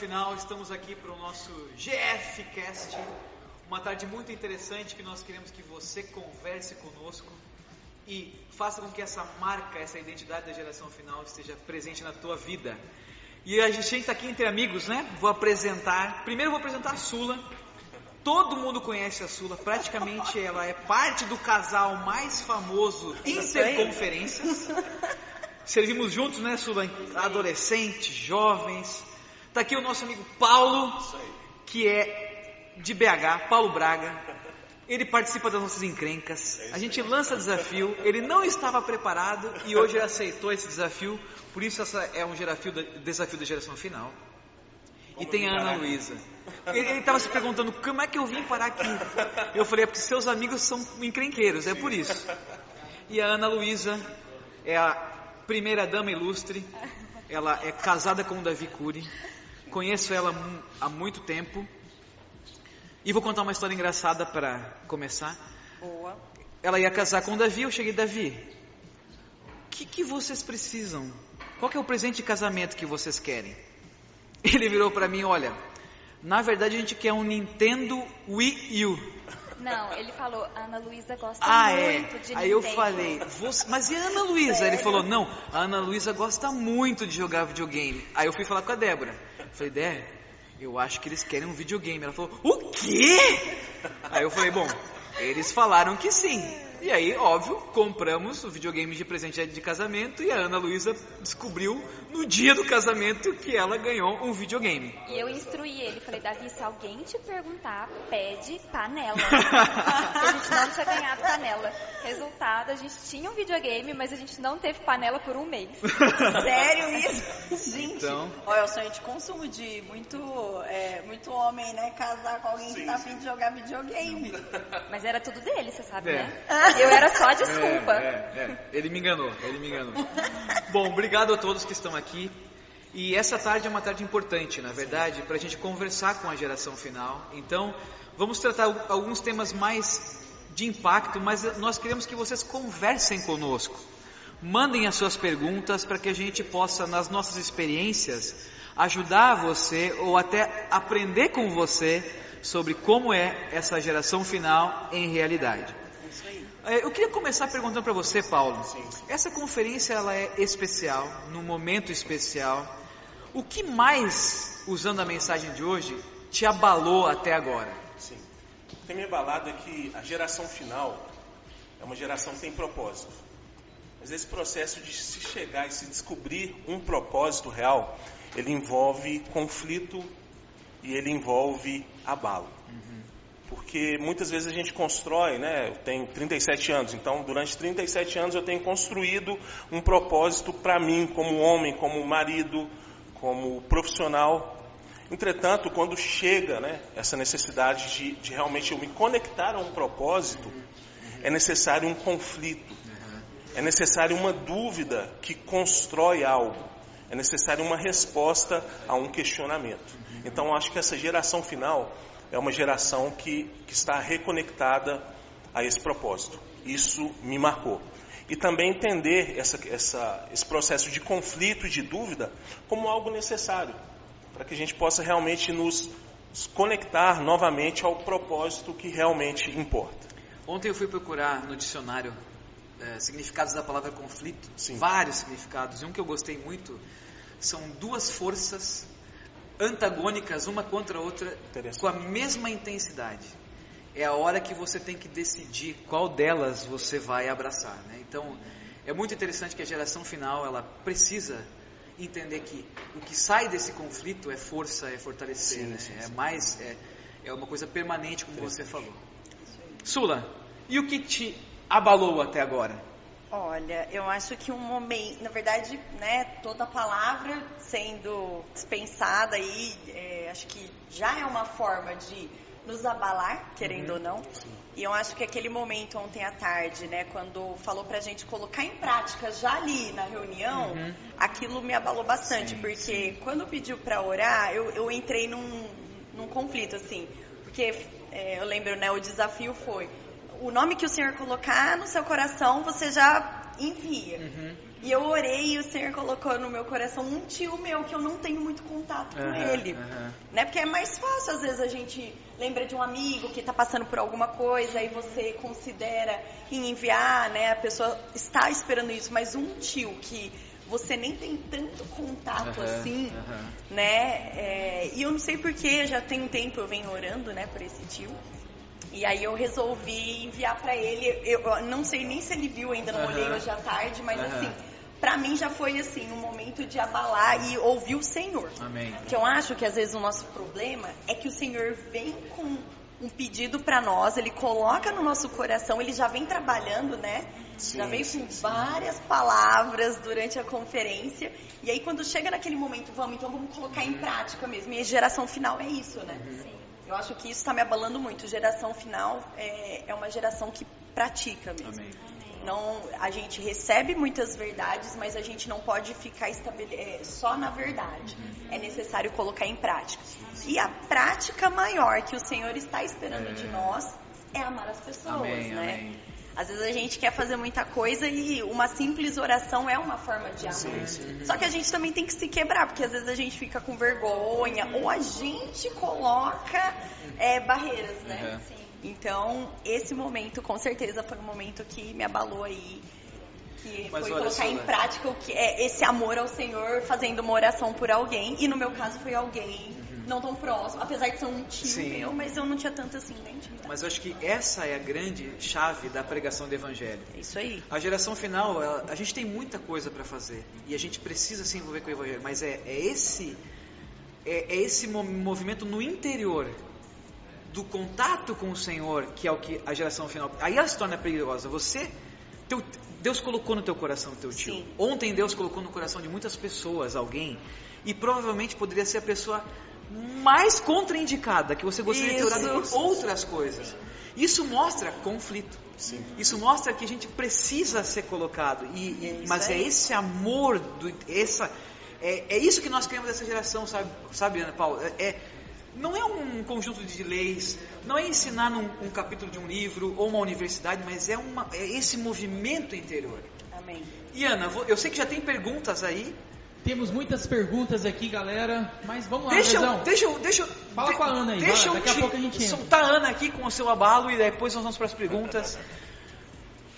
final, estamos aqui para o nosso GFcast, uma tarde muito interessante que nós queremos que você converse conosco e faça com que essa marca, essa identidade da geração final esteja presente na tua vida. E a gente está aqui entre amigos, né? Vou apresentar. Primeiro vou apresentar a Sula. Todo mundo conhece a Sula, praticamente ela é parte do casal mais famoso Interconferências. Servimos juntos, né, Sula? Adolescentes, jovens. Tá aqui o nosso amigo Paulo, que é de BH, Paulo Braga. Ele participa das nossas encrencas. A gente lança desafio. Ele não estava preparado e hoje ele aceitou esse desafio. Por isso essa é um desafio da, desafio da geração final. E tem a Ana Luísa. Ele estava se perguntando como é que eu vim parar aqui. Eu falei, é porque seus amigos são encrenqueiros, é por isso. E a Ana Luísa é a primeira dama ilustre. Ela é casada com o Davi Cury. Conheço ela há muito tempo. E vou contar uma história engraçada para começar. Boa. Ela ia casar com o Davi, eu cheguei, Davi, o que, que vocês precisam? Qual é o presente de casamento que vocês querem? Ele virou para mim, olha, na verdade a gente quer um Nintendo Wii U. Não, ele falou, Ana Luísa gosta Ah, muito é. de Aí eu Nintendo. falei, "Você- mas e a Ana Luísa? Ele falou, não, a Ana Luísa gosta muito de jogar videogame. Aí eu fui falar com a Débora. Falei, Dé, eu acho que eles querem um videogame. Ela falou, o quê? Aí eu falei, bom, eles falaram que sim. E aí, óbvio, compramos o videogame de presente de casamento e a Ana Luísa descobriu no dia do casamento que ela ganhou um videogame. E eu instruí ele, falei, Davi, se alguém te perguntar, pede panela. Porque a gente não tinha ganhado panela. Resultado, a gente tinha um videogame, mas a gente não teve panela por um mês. Sério isso? Gente, Então. olha, é o sonho de consumo de muito, é, muito homem, né? Casar com alguém que tá afim de jogar videogame. Mas era tudo dele, você sabe, É. né? Eu era só a desculpa. É, é, é. Ele me enganou, ele me enganou. Bom, obrigado a todos que estão aqui. E essa tarde é uma tarde importante, na verdade, para a gente conversar com a geração final. Então, vamos tratar al- alguns temas mais de impacto, mas nós queremos que vocês conversem conosco. Mandem as suas perguntas para que a gente possa, nas nossas experiências, ajudar você ou até aprender com você sobre como é essa geração final em realidade. É, Eu queria começar perguntando para você, Paulo. Essa conferência ela é especial, num momento especial. O que mais, usando a mensagem de hoje, te abalou até agora? Sim. O que tem me abalado é que a geração final é uma geração que tem propósito. Mas esse processo de se chegar e se descobrir um propósito real, ele envolve conflito e ele envolve abalo. Porque muitas vezes a gente constrói, né? Eu tenho 37 anos, então durante 37 anos eu tenho construído um propósito para mim, como homem, como marido, como profissional. Entretanto, quando chega né, essa necessidade de, de realmente eu me conectar a um propósito, é necessário um conflito, é necessário uma dúvida que constrói algo, é necessário uma resposta a um questionamento. Então, acho que essa geração final é uma geração que, que está reconectada a esse propósito. Isso me marcou. E também entender essa, essa, esse processo de conflito e de dúvida como algo necessário, para que a gente possa realmente nos conectar novamente ao propósito que realmente importa. Ontem eu fui procurar no dicionário eh, significados da palavra conflito, Sim. vários significados, e um que eu gostei muito são duas forças antagônicas uma contra a outra com a mesma intensidade. É a hora que você tem que decidir qual delas você vai abraçar. Né? Então, é muito interessante que a geração final ela precisa entender que o que sai desse conflito é força, é fortalecer, Sim, né? sim, é sim. mais é, é uma coisa permanente, como você falou. Sula, e o que te abalou até agora? Olha, eu acho que um momento, na verdade, né, toda palavra sendo dispensada aí, é, acho que já é uma forma de nos abalar, querendo ou não. E eu acho que aquele momento ontem à tarde, né, quando falou pra gente colocar em prática já ali na reunião, aquilo me abalou bastante, Sim, porque quando pediu pra orar, eu, eu entrei num, num conflito, assim, porque é, eu lembro, né, o desafio foi o nome que o Senhor colocar no seu coração, você já envia. Uhum. E eu orei e o Senhor colocou no meu coração um tio meu que eu não tenho muito contato com ele. aham. Né? Porque é mais fácil, às vezes, a gente lembra de um amigo que está passando por alguma coisa e você considera em enviar, né? A pessoa está esperando isso, mas um tio que você nem tem tanto contato assim, né? É, e eu não sei porquê, já tem um tempo eu venho orando, né, por esse tio. E aí eu resolvi enviar pra ele. Eu não sei nem se ele viu ainda, não Aham. olhei hoje à tarde, mas Aham. assim, pra mim já foi assim um momento de abalar e ouvir o Senhor. Amém. Que eu acho que às vezes o nosso problema é que o Senhor vem com um pedido pra nós, ele coloca no nosso coração, ele já vem trabalhando, né? Sim, já vem sim, com sim. várias palavras durante a conferência. E aí quando chega naquele momento, vamos, então vamos colocar em prática mesmo. E a geração final é isso, né? Eu acho que isso está me abalando muito. Geração final é, é uma geração que pratica mesmo. Amém. Não, a gente recebe muitas verdades, mas a gente não pode ficar estabele- é, só na verdade. É necessário colocar em prática. E a prática maior que o Senhor está esperando É. de nós é amar as pessoas, Amém, né? amém. Às vezes a gente quer fazer muita coisa e uma simples oração é uma forma de amor. Sim, sim. Só que a gente também tem que se quebrar, porque às vezes a gente fica com vergonha ou a gente coloca é, barreiras, né? Uhum. Então, esse momento com certeza foi um momento que me abalou aí. Que Mas foi colocar só, em né? prática o que é esse amor ao Senhor, fazendo uma oração por alguém. E no meu caso foi alguém não tão próximo, apesar de ser um tio. Sim. meu, mas eu não tinha tanto assim na intimidade. Mas eu acho que essa é a grande chave da pregação do Evangelho. É isso aí. A geração final, ela- a gente tem muita coisa para fazer e a gente precisa se envolver com o Evangelho, mas é, é esse é, é esse mo- movimento no interior do contato com o Senhor que é o que a geração final. Aí ela se torna perigosa. Você, teu- Deus colocou no teu coração teu tio. Sim. Ontem Deus colocou no coração de muitas pessoas alguém e provavelmente poderia ser a pessoa mais contraindicada que você gostaria de ter orado por Isso. outras coisas. Isso mostra conflito. Sim. Isso mostra que a gente precisa ser colocado. E, e- isso mas é esse amor, do, essa, é, é isso que nós queremos dessa geração, sabe, sabe Ana Paula? É, é- não é um conjunto de leis, não é ensinar num, um capítulo de um livro ou uma universidade, mas é, uma, é esse movimento interior. Amém. E Ana, eu sei que já tem perguntas aí. Temos muitas perguntas aqui, galera. Mas vamos lá, Deixa eu, Rezão. deixa eu, deixa eu, Fala de- com a Ana aí, deixa vai, eu daqui a pouco a gente entra. soltar a Ana aqui com o seu abalo e depois nós vamos para as perguntas.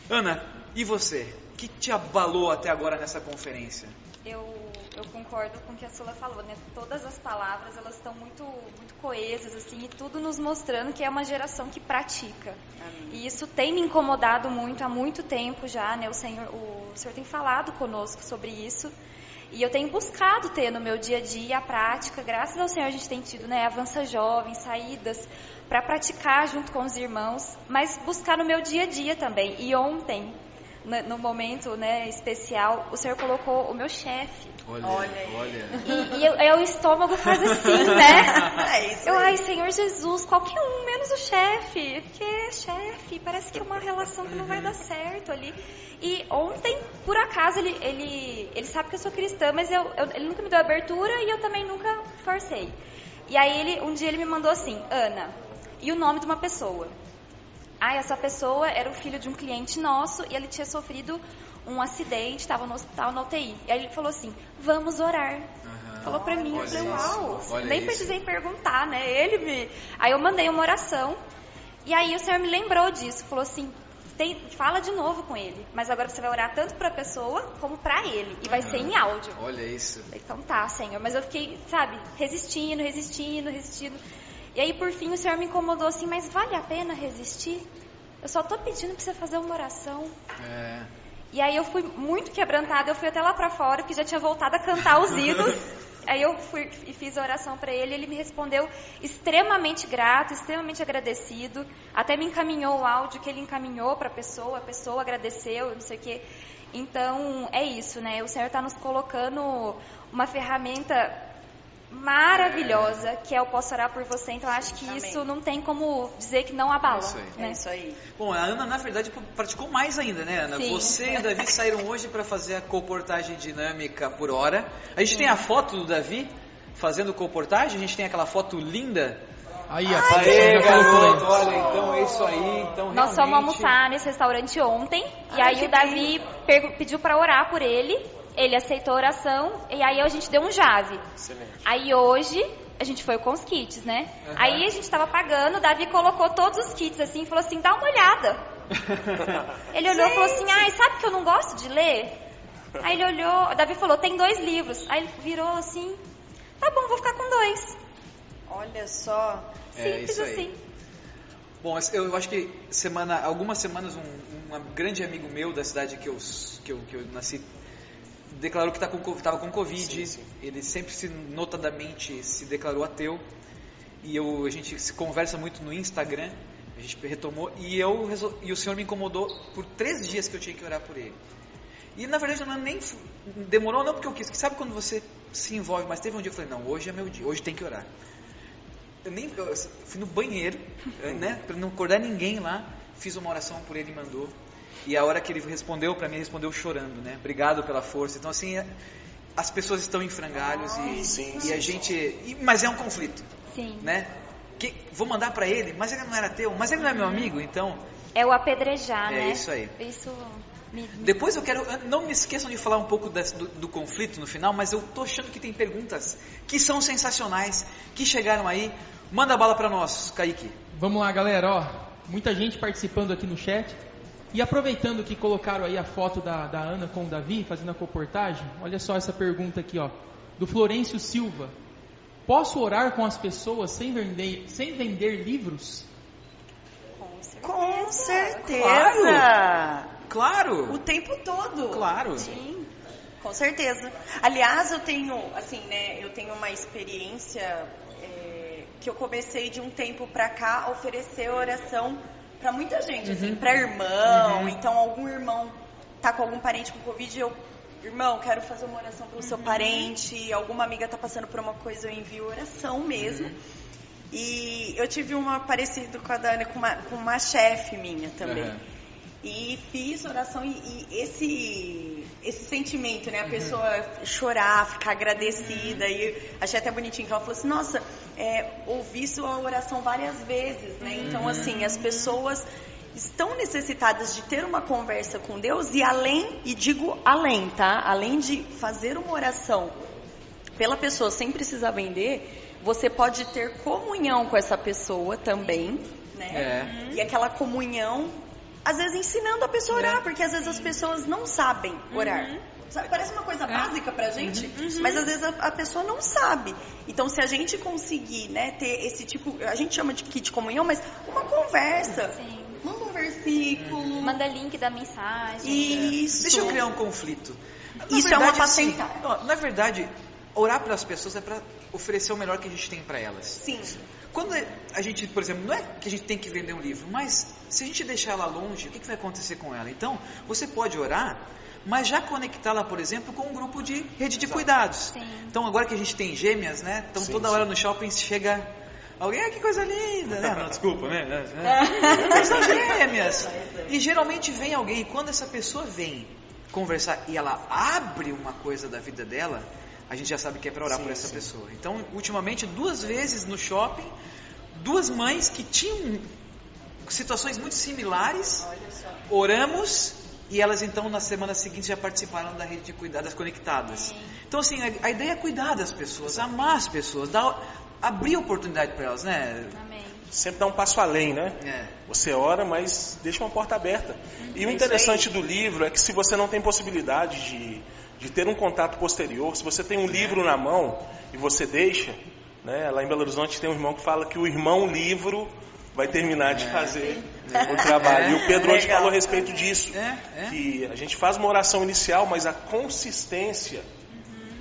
Ana, e você? O que te abalou até agora nessa conferência? Eu, eu concordo com o que a Sula falou, né? Todas as palavras, elas estão muito, muito coesas, assim, e tudo nos mostrando que é uma geração que pratica. Amém. E isso tem me incomodado muito, há muito tempo já, né? O Senhor, o Senhor tem falado conosco sobre isso. E eu tenho buscado ter no meu dia a dia a prática. Graças ao Senhor a gente tem tido, né, avança jovem, saídas para praticar junto com os irmãos, mas buscar no meu dia a dia também. E ontem, no, momento, né, especial, o Senhor colocou o meu chefe. Olha, Olha. E, e eu- aí o estômago faz assim, né? É isso Eu, ai, Senhor Jesus, qualquer um, menos o chefe. Porque é chefe, parece que é uma relação que não vai dar certo ali. E ontem, por acaso, ele, ele, ele sabe que eu sou cristã, mas eu, eu- ele nunca me deu abertura e eu também nunca forcei. E aí, ele, um dia ele me mandou assim, Ana, e o nome de uma pessoa. Ah, essa pessoa era o filho de um cliente nosso e ele tinha sofrido um acidente, estava no hospital na UTI. E aí ele falou assim, vamos orar. Aham. Falou pra mim, eu Olha falei, isso, uau, olha nem isso. precisei perguntar, né? Ele me. Aí eu mandei uma oração. E aí o Senhor me lembrou disso, falou assim: tem- fala de novo com ele, mas agora você vai orar tanto pra pessoa como pra ele. E vai Aham. ser em áudio. Olha isso. Eu falei, Então tá, Senhor. Mas eu fiquei, sabe, resistindo, resistindo, resistindo. E aí por fim o Senhor me incomodou assim, mas vale a pena resistir? Eu só tô pedindo pra você fazer uma oração. É. E aí eu fui muito quebrantada, eu fui até lá pra fora, porque já tinha voltado a cantar os hinos. aí eu fui e fiz a oração pra ele, ele me respondeu extremamente grato, extremamente agradecido. Até me encaminhou o áudio que ele encaminhou pra pessoa, a pessoa agradeceu, não sei o quê. Então, é isso, né? O Senhor está nos colocando uma ferramenta maravilhosa, que é eu posso orar por você. Então, acho que Amém. isso não tem como dizer que não abala. É isso aí. É né? isso aí. Bom, a Ana, na verdade, praticou mais ainda, né, Ana? Sim. Você e o Davi saíram hoje para fazer a comportagem dinâmica por hora. A gente tem a foto do Davi fazendo comportagem, a gente tem aquela foto linda Aí, a Aê, garoto, aí. olha, então é isso aí. Então, Nós fomos realmente- almoçar nesse restaurante ontem. E Ai, aí que o Davi pediu pra orar por ele. Ele aceitou a oração. E aí a gente deu um jave. Excelente. Aí hoje a gente foi com os kits, né? Aham. Aí a gente tava pagando, o Davi colocou todos os kits assim e falou assim: dá uma olhada. Ele olhou e falou assim: ai, sabe que eu não gosto de ler? Aí ele olhou, o Davi falou: tem dois livros. Aí ele virou assim: tá bom, vou ficar com dois. Olha só. É, Simples aí. assim. Bom, eu acho que semana, algumas semanas um, um grande amigo meu da cidade que eu, que eu, que eu nasci declarou que tá com, estava com Covid. Sim, sim. Ele sempre se notadamente se declarou ateu. E eu, a gente se conversa muito no Instagram. A gente retomou e eu resol- e o Senhor me incomodou por três dias que eu tinha que orar por ele. E na verdade não é nem demorou não porque eu quis. Que sabe quando você se envolve? Mas teve um dia que eu falei não, hoje é meu dia, hoje tem que orar. Eu nem eu fui no banheiro, eh, né, para não acordar ninguém lá, fiz uma oração por ele e mandou. E a hora que ele respondeu para mim, ele respondeu chorando, né? Obrigado pela força. Então assim, é- as pessoas estão em frangalhos e, Sim, e sim, a gente, e- mas é um conflito, Sim. né? Que, vou mandar para ele, mas ele não era teu, mas ele não é meu amigo, então É o apedrejar, É né? isso aí. Isso Depois eu quero, não me esqueçam de falar um pouco desse- do, do conflito no final, mas eu tô achando que tem perguntas que são sensacionais, que chegaram aí. Manda bala para nós, Kaique. Vamos lá, galera, ó. Muita gente participando aqui no chat. E aproveitando que colocaram aí a foto da, da Ana com o Davi, fazendo a reportagem, olha só essa pergunta aqui, ó. Do Florencio Silva. Posso orar com as pessoas sem vender, sem vender livros? Com certeza. Claro, O tempo todo. claro. Sim, com certeza. Aliás, eu tenho, assim, né, eu tenho uma experiência é, que eu comecei de um tempo pra cá a oferecer oração pra muita gente, assim, pra irmão. Uhum. Então, algum irmão tá com algum parente com Covid, eu, irmão, quero fazer uma oração pelo seu parente. Alguma amiga tá passando por uma coisa, eu envio oração mesmo. E eu tive uma parecida com a Dani, com uma, com uma chefe minha também. E fiz oração e, e esse esse sentimento, né? A pessoa chorar, ficar agradecida. E achei até bonitinho que ela falou assim, nossa, é, ouvi sua oração várias vezes, né? Então, assim, as pessoas estão necessitadas de ter uma conversa com Deus e além, e digo além, tá? Além de fazer uma oração pela pessoa sem precisar vender, você pode ter comunhão com essa pessoa também, né? É. E aquela comunhão, às vezes ensinando a pessoa a orar, É. porque às vezes as pessoas não sabem orar. Sabe, parece uma coisa básica pra gente, mas às vezes a, a pessoa não sabe. Então, se a gente conseguir, né, ter esse tipo, a gente chama de kit comunhão, mas uma conversa, Sim. manda um versículo, Manda link da mensagem. isso. Deixa eu criar um conflito. Isso é uma assim, patentada. ó, na verdade, orar pelas pessoas é para oferecer o melhor que a gente tem para elas. Sim. Quando a gente, por exemplo, não é que a gente tem que vender um livro, mas se a gente deixar ela longe, o que, que vai acontecer com ela? Então, você pode orar, mas já conectá-la, por exemplo, com um grupo de rede de cuidados. Sim. Então, agora que a gente tem gêmeas, né? Então, Sim, toda sim. hora no shopping chega alguém, ah, que coisa linda, né? Não, desculpa, né? Mas São gêmeas. E geralmente vem alguém, e quando essa pessoa vem conversar e ela abre uma coisa da vida dela, a gente já sabe que é para orar Sim, por essa sim. pessoa. Então, ultimamente, duas vezes no shopping, duas mães que tinham situações muito similares, oramos e elas então na semana seguinte já participaram da rede de cuidadas conectadas. Então assim, a, a ideia é cuidar das pessoas, amar as pessoas, dar, abrir oportunidade para elas, né? Amém. Sempre dá um passo além, né? É. Você ora, mas deixa uma porta aberta. E o Isso interessante do livro é que se você não tem possibilidade de, de ter um contato posterior, se você tem um livro na mão e você deixa, né? Lá em Belo Horizonte tem um irmão que fala que o irmão livro vai terminar de fazer o trabalho. E o Pedro hoje falou a respeito disso. É, é. Que a gente faz uma oração inicial, mas a consistência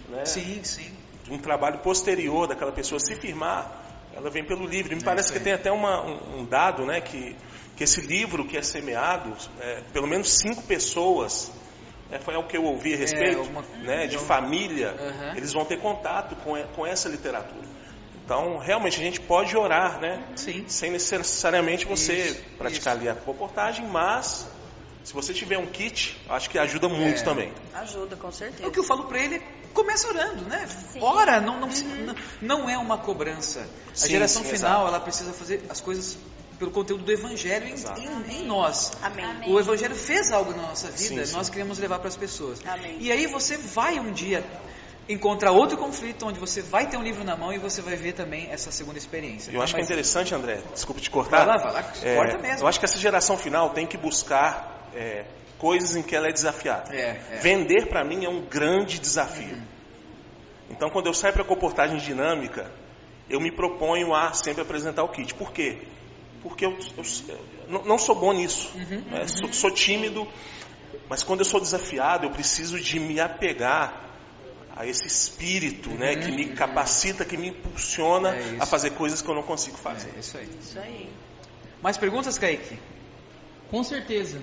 né, Sim, sim. de um trabalho posterior daquela pessoa se firmar, ela vem pelo livro. E me É parece que tem até uma- um, um dado, né, que, que esse livro que é semeado, é, pelo menos cinco pessoas, né, foi o que eu ouvi a respeito, uma- né, de eu- família, Aham. eles vão ter contato com, com essa literatura. Então, realmente, a gente pode orar, né? Sim. Sem necessariamente você Isso, praticar ali a reportagem, mas Se você tiver um kit, acho que ajuda muito É. também. Ajuda, com certeza. É o que eu falo pra ele, começa orando, né? Sim. Ora, não, não, não, não é uma cobrança. A Sim, geração sim, final, exato. ela precisa fazer as coisas pelo conteúdo do Evangelho em, em- em nós. Amém. O Evangelho fez algo na nossa vida, Sim, sim. nós queremos levar para as pessoas. Amém. E aí você vai um dia encontrar outro conflito onde você vai ter um livro na mão e você vai ver também essa segunda experiência. Eu acho que é Mas- interessante, André, desculpa te cortar. Vai lá, vai lá, corta mesmo. Eu acho que essa geração final tem que buscar é, coisas em que ela é desafiada. É, é. Vender para mim é um grande desafio. Então, quando eu saio para comportagem dinâmica, eu me proponho a sempre apresentar o kit. Por quê? Porque eu, eu- eu não- sou bom nisso. Uhum, né? Sou, sou tímido, mas quando eu sou desafiado, eu preciso de me apegar a esse espírito né, que me capacita, que me impulsiona Uhum. É a fazer coisas que eu não consigo fazer. É isso aí. Isso aí. Mais perguntas, Kaique? Com certeza.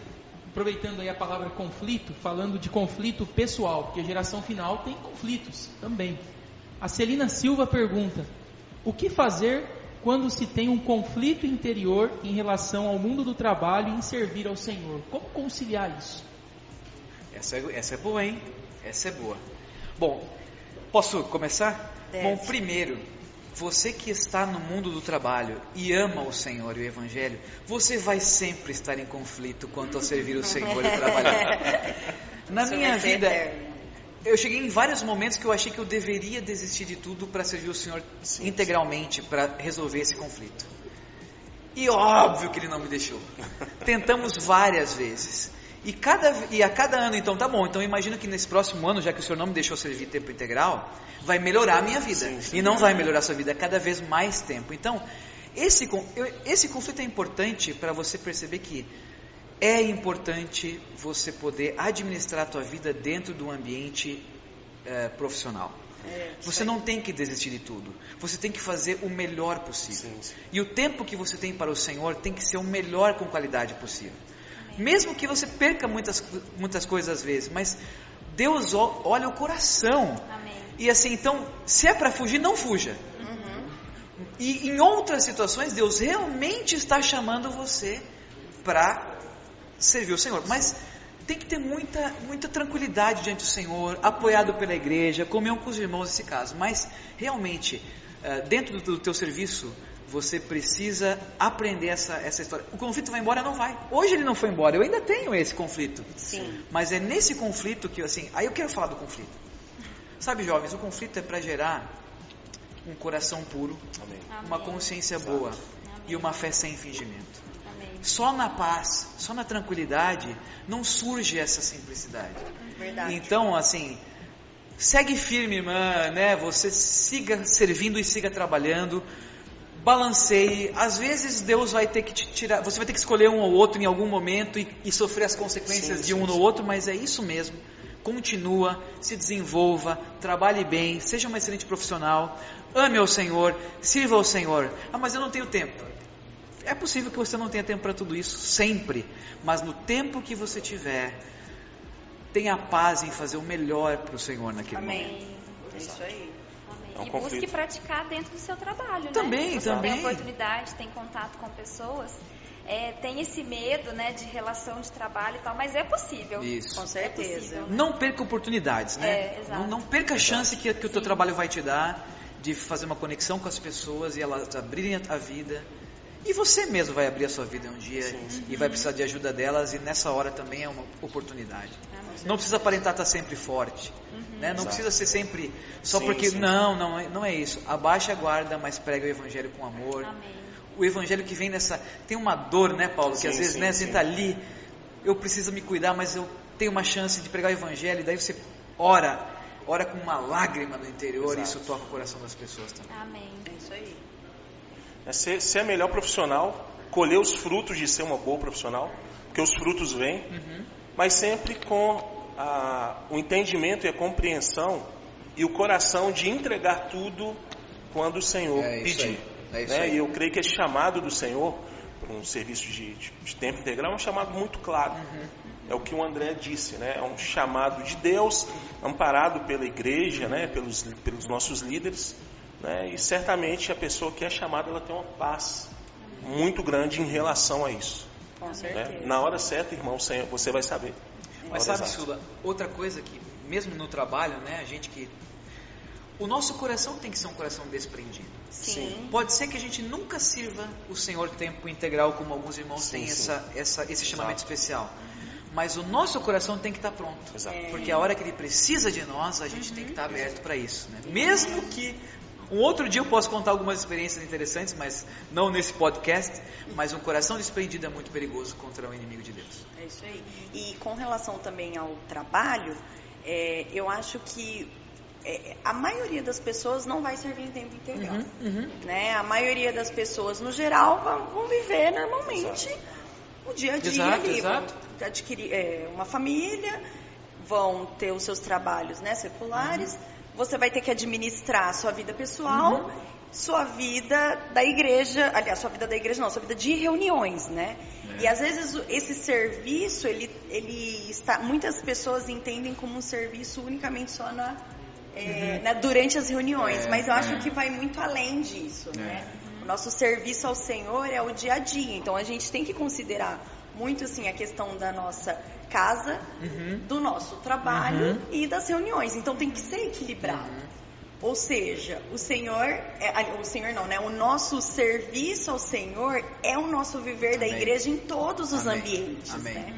Aproveitando aí a palavra conflito, falando de conflito pessoal, porque a geração final tem conflitos também. A Celina Silva pergunta: O que fazer quando se tem um conflito interior em relação ao mundo do trabalho e em servir ao Senhor? Como conciliar isso? Essa é, essa é boa, hein? Essa é boa. Bom, posso começar? Deve. Bom, primeiro, você que está no mundo do trabalho e ama o Senhor e o Evangelho, você vai sempre estar em conflito quanto ao servir o Senhor e trabalhar. Na minha vida, eterno. Eu cheguei em vários momentos que eu achei que eu deveria desistir de tudo para servir o Senhor Sim, integralmente, para resolver esse conflito. E óbvio que ele não me deixou. Tentamos várias vezes. E, cada, e a cada ano, então, tá bom. Então, imagino que nesse próximo ano, já que o senhor não me deixou servir tempo integral, vai melhorar a minha vida. Sim, sim. E não vai melhorar a sua vida, é cada vez mais tempo. Então, esse, esse conflito é importante para você perceber que é importante você poder administrar a tua vida dentro do ambiente eh, profissional. É, Você não tem que desistir de tudo. Você tem que fazer o melhor possível. Sim, sim. E o tempo que você tem para o Senhor tem que ser o melhor com qualidade possível. Mesmo que você perca muitas, muitas coisas às vezes, mas Deus olha o coração. Amém. E assim, então, se é para fugir, não fuja. Uhum. E em outras situações, Deus realmente está chamando você para servir o Senhor. Mas tem que ter muita, muita tranquilidade diante do Senhor, apoiado pela igreja, comunhão com os irmãos nesse caso. Mas realmente, eh, dentro do, teu serviço, você precisa aprender essa, essa história. O conflito vai embora? Não vai. Hoje ele não foi embora, eu ainda tenho esse conflito. Sim. Mas é nesse conflito que, assim, aí eu quero falar do conflito. Sabe, jovens, o conflito é para gerar um coração puro, Amém. uma Amém. consciência boa e uma fé sem fingimento. Só na paz, só na tranquilidade, não surge essa simplicidade. Verdade. Então, assim, segue firme, irmã, né? Você siga servindo e siga trabalhando. Balanceie. Às vezes Deus vai ter que te tirar. Você vai ter que escolher um ou outro em algum momento e, e sofrer as consequências Sim, de um sim, sim. outro, mas é isso mesmo. Continua, se desenvolva, trabalhe bem, seja uma excelente profissional, ame ao Senhor, sirva ao Senhor. Ah, mas eu não tenho tempo. É possível que você não tenha tempo para tudo isso sempre, mas no tempo que você tiver, tenha paz em fazer o melhor para o Senhor naquele momento. Amém. É isso aí. Amém. É um e conflito. busque praticar dentro do seu trabalho, Também, né? Se você também. tem oportunidade, tem contato com pessoas, é, tem esse medo, né, de relação de trabalho e tal, mas é possível. Isso. Com É certeza. possível. Não perca oportunidades, né? É, exato. não, não perca a chance que, que o teu Sim. trabalho vai te dar de fazer uma conexão com as pessoas e elas abrirem a, a vida. E você mesmo vai abrir a sua vida um dia e vai precisar de ajuda delas e nessa hora também é uma oportunidade. Amém. Não precisa aparentar estar sempre forte. Né? Não Exato. precisa ser sempre só Sim, porque. sim. Não, não é, não é isso. Abaixa a guarda, mas prega o evangelho com amor. Amém. O evangelho que vem nessa. Tem uma dor, né, Paulo? Que Sim, às vezes, sim, né, sim. você tá ali, eu preciso me cuidar, mas eu tenho uma chance de pregar o evangelho, e daí você ora, ora com uma lágrima no interior, e Exato. isso toca o coração das pessoas também. Amém. É isso aí. É ser, ser melhor profissional, colher os frutos de ser uma boa profissional, porque os frutos vêm, mas sempre com a- o entendimento e a compreensão e o coração de entregar tudo quando o Senhor É pedir. aí, é isso né? E eu creio que esse chamado do Senhor para um serviço de, de- de tempo integral é um chamado muito claro. É o que o André disse, né? É um chamado de Deus, amparado pela igreja, né? Pelos, pelos nossos líderes, né? E certamente a pessoa que é chamada ela tem uma paz muito grande em relação a isso. Com né? Na hora certa, irmão, Senhor, você vai saber. Mas sabe, exata. Sula, outra coisa que, mesmo no trabalho, né, a gente que. O nosso coração tem que ser um coração desprendido. Sim. Pode ser que a gente nunca sirva o Senhor tempo integral, como alguns irmãos Sim, têm sim. essa, essa, esse chamamento Exato. especial. Mas o nosso coração tem que estar pronto. Exato. Porque a hora que ele precisa de nós, a gente tem que estar aberto para isso. Né? Mesmo que. Um outro dia eu posso contar algumas experiências interessantes, mas não nesse podcast. Mas um coração desprendido é muito perigoso contra o inimigo de Deus. É isso aí. E com relação também ao trabalho, é, eu acho que é, a maioria das pessoas não vai servir em tempo integral. Uhum, Né? A maioria das pessoas, no geral, vão, vão viver normalmente o dia a dia Exato, ali. exato. Vão adquirir é, uma família, vão ter os seus trabalhos né, seculares, Uhum. Você vai ter que administrar a sua vida pessoal, sua vida da igreja, aliás, sua vida da igreja não, sua vida de reuniões, né? É. E às vezes esse serviço, ele, ele está, muitas pessoas entendem como um serviço unicamente só na, é, na- durante as reuniões, Uhum. É, mas eu acho é. que vai muito além disso, É. né? O nosso serviço ao Senhor é o dia a dia, então a gente tem que considerar muito assim a questão da nossa casa, Uhum. do nosso trabalho e das reuniões. Então tem que ser equilibrado. Ou seja, o Senhor, é, o Senhor não, né? O nosso serviço ao Senhor é o nosso viver da Amém. igreja em todos os Amém. ambientes, Amém. né?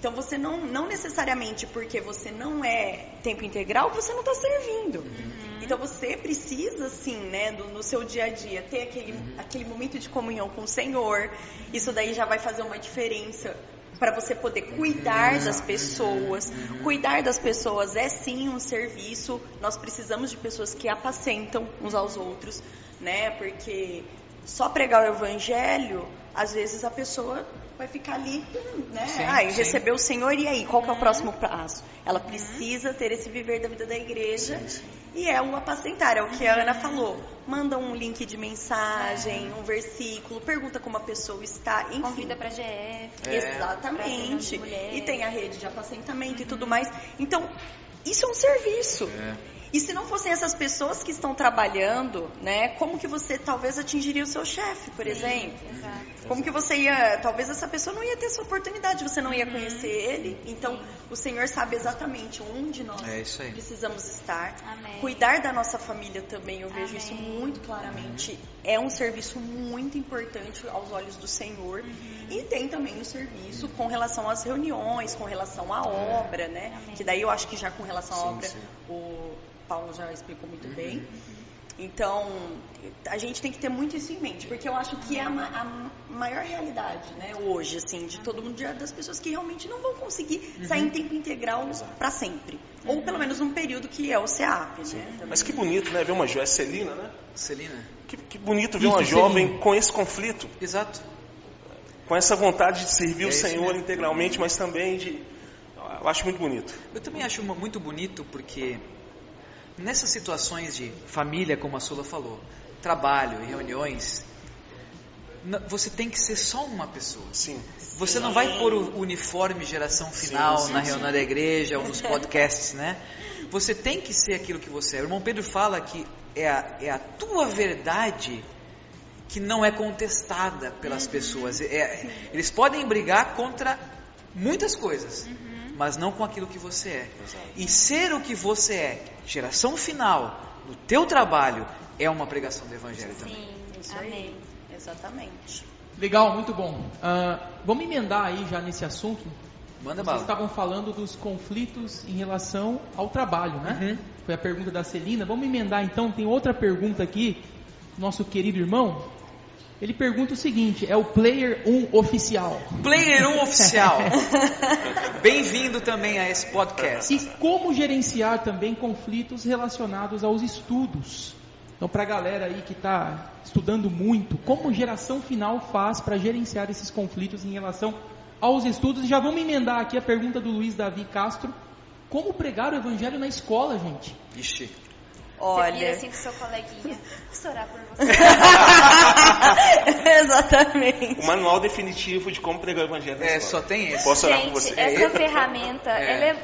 Então você não, não necessariamente porque você não é tempo integral, você não está servindo. Uhum. Então você precisa, sim, né, do- no seu dia a dia, ter aquele, Uhum. aquele momento de comunhão com o Senhor. Isso daí já vai fazer uma diferença para você poder cuidar das pessoas. Cuidar das pessoas é sim um serviço. Nós precisamos de pessoas que apacentam uns aos outros, né? Porque só pregar o evangelho, às vezes a pessoa vai ficar ali, né? Sim, ah, sim. recebeu o Senhor e aí, qual que é o próximo passo? Ela precisa ter esse viver da vida da igreja e é o apacentar, é o que a Ana falou. Manda um link de mensagem, um versículo, pergunta como a pessoa está, enfim. Convida pra GF. É. Exatamente. Pra E tem a rede de apacentamento e tudo mais. Então, isso é um serviço. É. E se não fossem essas pessoas que estão trabalhando, né, como que você talvez atingiria o seu chefe, por exemplo? Exato. Como que você ia, talvez essa pessoa não ia ter essa oportunidade, você não ia conhecer ele. Então, o Senhor sabe exatamente onde nós É isso aí. precisamos estar. Amém. Cuidar da nossa família também, eu vejo Amém. isso muito claramente. É um serviço muito importante aos olhos do Senhor. E tem também o serviço com relação às reuniões, com relação à obra, né? Amém. Que daí eu acho que já com relação à Sim, obra, sim. o Paulo já explicou muito bem. Então, a gente tem que ter muito isso em mente, porque eu acho que é a, ma- a maior realidade, né, hoje, assim, de todo mundo, das pessoas que realmente não vão conseguir sair em tempo integral para sempre. Ou pelo menos num período que é o CEAP, né? também. Mas que bonito, né? Ver uma jovem, Celina, né? Celina? Que, que bonito ver Isso, uma jovem Celina. com esse conflito, Exato. com essa vontade de servir É o Senhor mesmo. integralmente, mas também de. Eu acho muito bonito. Eu também acho uma- muito bonito porque nessas situações de família, como a Sula falou, trabalho e reuniões, você tem que ser só uma pessoa. Sim. Você não vai pôr o uniforme geração final sim, na sim. reunião da igreja ou nos podcasts, né? Você tem que ser aquilo que você é. O irmão Pedro fala que é a, é a tua verdade que não é contestada pelas pessoas. É- eles podem brigar contra muitas coisas, mas não com aquilo que você é. E ser o que você é, geração final, no teu trabalho, é uma pregação do evangelho também. Sim. Isso Amém. aí. Exatamente. Legal, muito bom. Ah, vamos emendar aí já nesse assunto. Manda Vocês bala. estavam falando dos conflitos em relação ao trabalho, né? Uhum. Foi a pergunta da Celina. Vamos emendar então, tem outra pergunta aqui, nosso querido irmão. Ele pergunta o seguinte: é o Player 1 oficial. Player 1 oficial. Bem-vindo também a esse podcast. E como gerenciar também conflitos relacionados aos estudos? Então, para a galera aí que está estudando muito, como geração final faz para gerenciar esses conflitos em relação aos estudos? E já vamos emendar aqui a pergunta do Luiz Davi Castro: como pregar o evangelho na escola, gente? Ixi. Você vira Olha, assim pro seu coleguinha. Preciso orar por você. exatamente. O manual definitivo de como pregar o evangelho É, só tem esse. Posso orar por Gente, você? essa ferramenta, É. ela é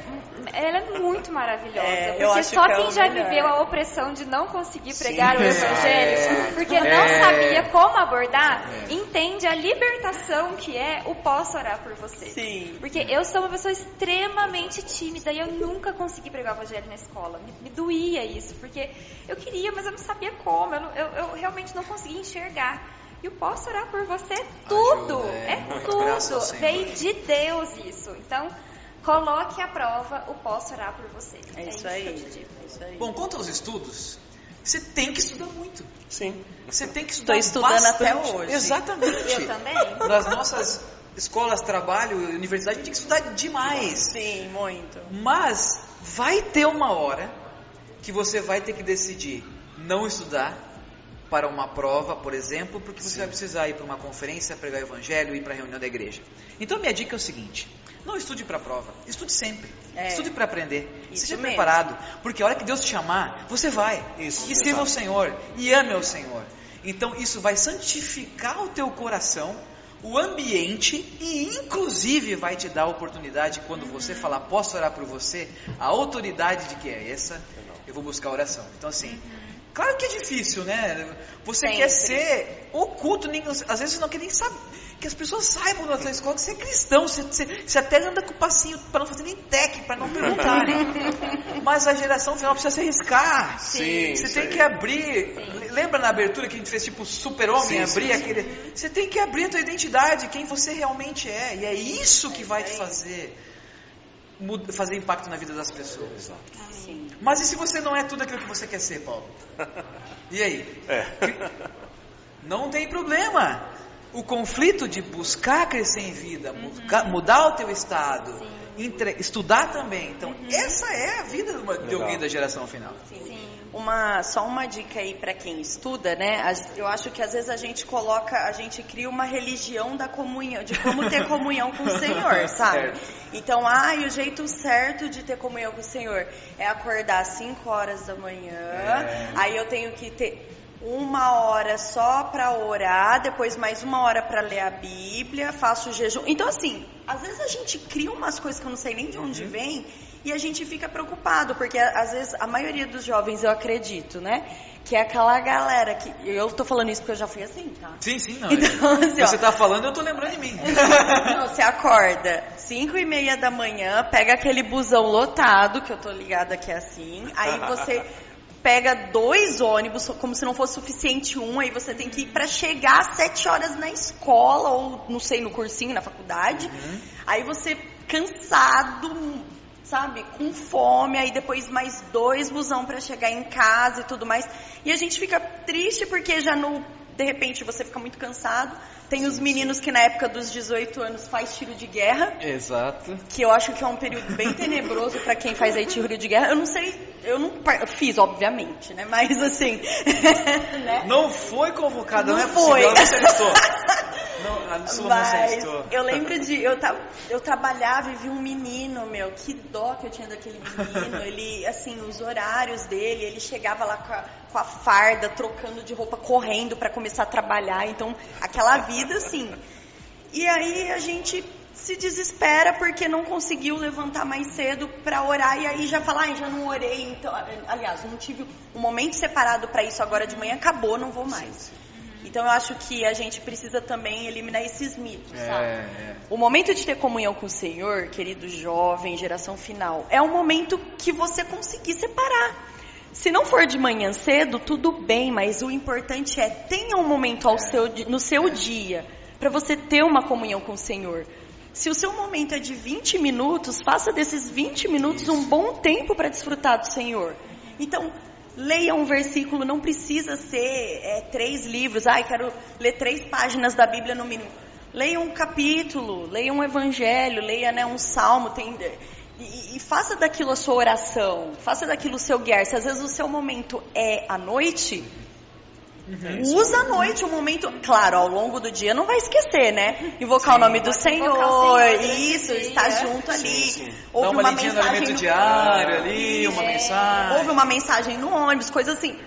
ela é muito maravilhosa. É, eu porque só que é quem já melhor. viveu a opressão de não conseguir Sim, pregar o é. evangelho, porque É. não sabia como abordar, entende a libertação que é o posso orar por você. Sim. Porque eu sou uma pessoa extremamente tímida e eu nunca consegui pregar o evangelho na escola. Me, me doía isso, porque eu queria, mas eu não sabia como. Eu, não- eu- eu realmente não conseguia enxergar. E o posso orar por você é tudo. Ajuda, é. é tudo. Veio de Deus isso. Então, coloque à prova o posso orar por você. É isso que aí. eu te digo. É isso aí. Bom, quanto aos estudos, você tem que estudar muito. Sim. Você tem que estudar Tô estudando bastante. até hoje. Exatamente. Eu também. Nas nossas escolas, trabalho, universidade, a gente tem que estudar demais. Sim, muito. Mas vai ter uma hora que você vai ter que decidir não estudar para uma prova, por exemplo, porque você vai precisar ir para uma conferência, pregar o evangelho, ir para a reunião da igreja. Então minha dica é o seguinte: não estude para a prova, estude sempre. É. Estude para aprender. Isso Seja mesmo. preparado, porque a hora que Deus te chamar, você vai. Isso, e sirva ao. Senhor e ame ao Senhor. Então isso vai santificar o teu coração, o ambiente e inclusive vai te dar a oportunidade quando você falar posso orar por você, a autoridade de que é essa, eu vou buscar oração. Então assim, claro que é difícil, né? Você Sempre. quer ser oculto, nem, às vezes você não quer nem saber que as pessoas saibam na tua escola que você é cristão, você, você, você até anda com o passinho para não fazer nem tec, para não perguntarem. Mas a geração final precisa se arriscar. Sim, Você tem aí. que abrir. Lembra na abertura que a gente fez tipo super-homem? Sim, Abrir sim, aquele. Você tem que abrir a tua identidade, quem você realmente é. E é isso que vai te fazer fazer impacto na vida das pessoas. Sim. Mas e se você não é tudo aquilo que você quer ser, Paulo? E aí? É. Não tem problema. O conflito de buscar crescer em vida, buscar- mudar o teu estado, entre- estudar também. Então, essa é a vida de, uma- de alguém da geração final. Sim. Uma, só uma dica aí para quem estuda, né? Eu acho que às vezes a gente coloca, a gente cria uma religião da comunhão, de como ter comunhão com o Senhor, sabe? Certo. Então, ah, e o jeito certo de ter comunhão com o Senhor é acordar às 5 horas da manhã, É. aí eu tenho que ter uma hora só para orar, depois mais uma hora para ler a Bíblia, faço jejum. Então, assim, às vezes a gente cria umas coisas que eu não sei nem de onde Uhum. vem e a gente fica preocupado, porque às vezes a maioria dos jovens, eu acredito, né? Que é aquela galera que. Eu tô falando isso porque eu já fui assim, tá? Sim, sim, não. Então, assim, ó. você tá falando, eu tô lembrando de mim. Não, você acorda 5 e meia da manhã, pega aquele busão lotado, que eu tô ligada que é assim, aí você pega dois ônibus, como se não fosse suficiente um, aí você tem que ir pra chegar às 7 horas na escola, ou não sei, no cursinho, na faculdade. Aí você cansado, sabe, com fome, aí depois mais dois busão pra chegar em casa e tudo mais. E a gente fica triste porque já no de repente você fica muito cansado. Tem os meninos que na época dos 18 anos faz tiro de guerra, Exato. que eu acho que é um período bem tenebroso pra quem faz aí tiro de guerra. Eu não sei, eu não fiz, obviamente, né? Mas assim, né? Não foi convocada, não, Não é possível. foi. Ela não se alistou. Não, a sua não Mas alistou. eu lembro de. Eu, ta- eu trabalhava e vi um menino, meu, que dó que eu tinha daquele menino. Ele, assim, os horários dele, ele chegava lá com a, com a farda, trocando de roupa, correndo pra começar a trabalhar. Então, aquela vida, assim. E aí a gente se desespera porque não conseguiu levantar mais cedo pra orar e aí já fala, ai, já não orei, então, aliás, não tive um momento separado pra isso agora de manhã, acabou, não vou mais. Então eu acho que a gente precisa também eliminar esses mitos, sabe? É, é. O momento de ter comunhão com o Senhor, querido jovem, geração final, é um momento que você conseguir separar. Se não for de manhã cedo, tudo bem, mas o importante é tenha um momento ao seu, no seu dia para você ter uma comunhão com o Senhor. Se o seu momento é de 20 minutos, faça desses 20 minutos um bom tempo para desfrutar do Senhor. Então, leia um versículo, não precisa ser é, três livros. Ai, quero ler três páginas da Bíblia no mínimo. Leia um capítulo, leia um evangelho, leia né, um salmo, tem, e, e faça daquilo a sua oração, faça daquilo o seu guiar. Se às vezes o seu momento é à noite, usa a noite, um momento, claro, ao longo do dia não vai esquecer, né? Invocar o nome do Senhor, o Senhor isso, o dia. estar junto ali. Sim, sim. Dá Ouve uma uma no mensagem no- diário ali, uma É. mensagem. Houve uma mensagem no ônibus, coisa assim.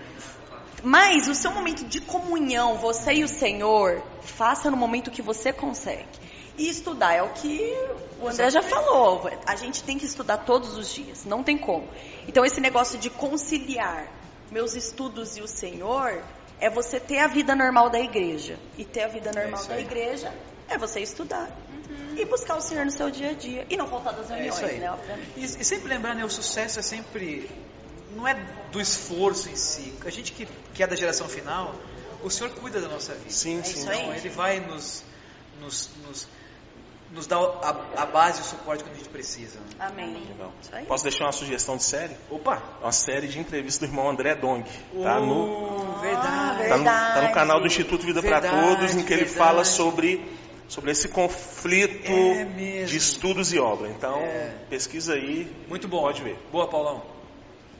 Mas o seu momento de comunhão, você e o Senhor, faça no momento que você consegue. E estudar é o que o André já falou. A gente tem que estudar todos os dias, não tem como. Então, esse negócio de conciliar meus estudos e o Senhor é você ter a vida normal da igreja. E ter a vida normal da igreja é você estudar. E buscar o Senhor no seu dia a dia. E não faltar das É reuniões, isso aí. né? E, e sempre lembrar, né, o sucesso é sempre. Não é do esforço em si. A gente que, que é da geração final, o Senhor cuida da nossa vida. Sim, É sim. isso aí. Então, Ele vai nos, nos, nos, nos dar a, a base e o suporte que a gente precisa. né? Amém. Aí. Posso deixar uma sugestão de série? Opa! Uma série de entrevistas do irmão André Dong. Tá no, Oh, Ah, verdade. tá no, tá no canal do. Instituto Vida para Todos, em que ele verdade. fala sobre, sobre esse conflito É de estudos e obra. Então, É. pesquisa aí. Muito bom. Pode ver. Boa, Paulão.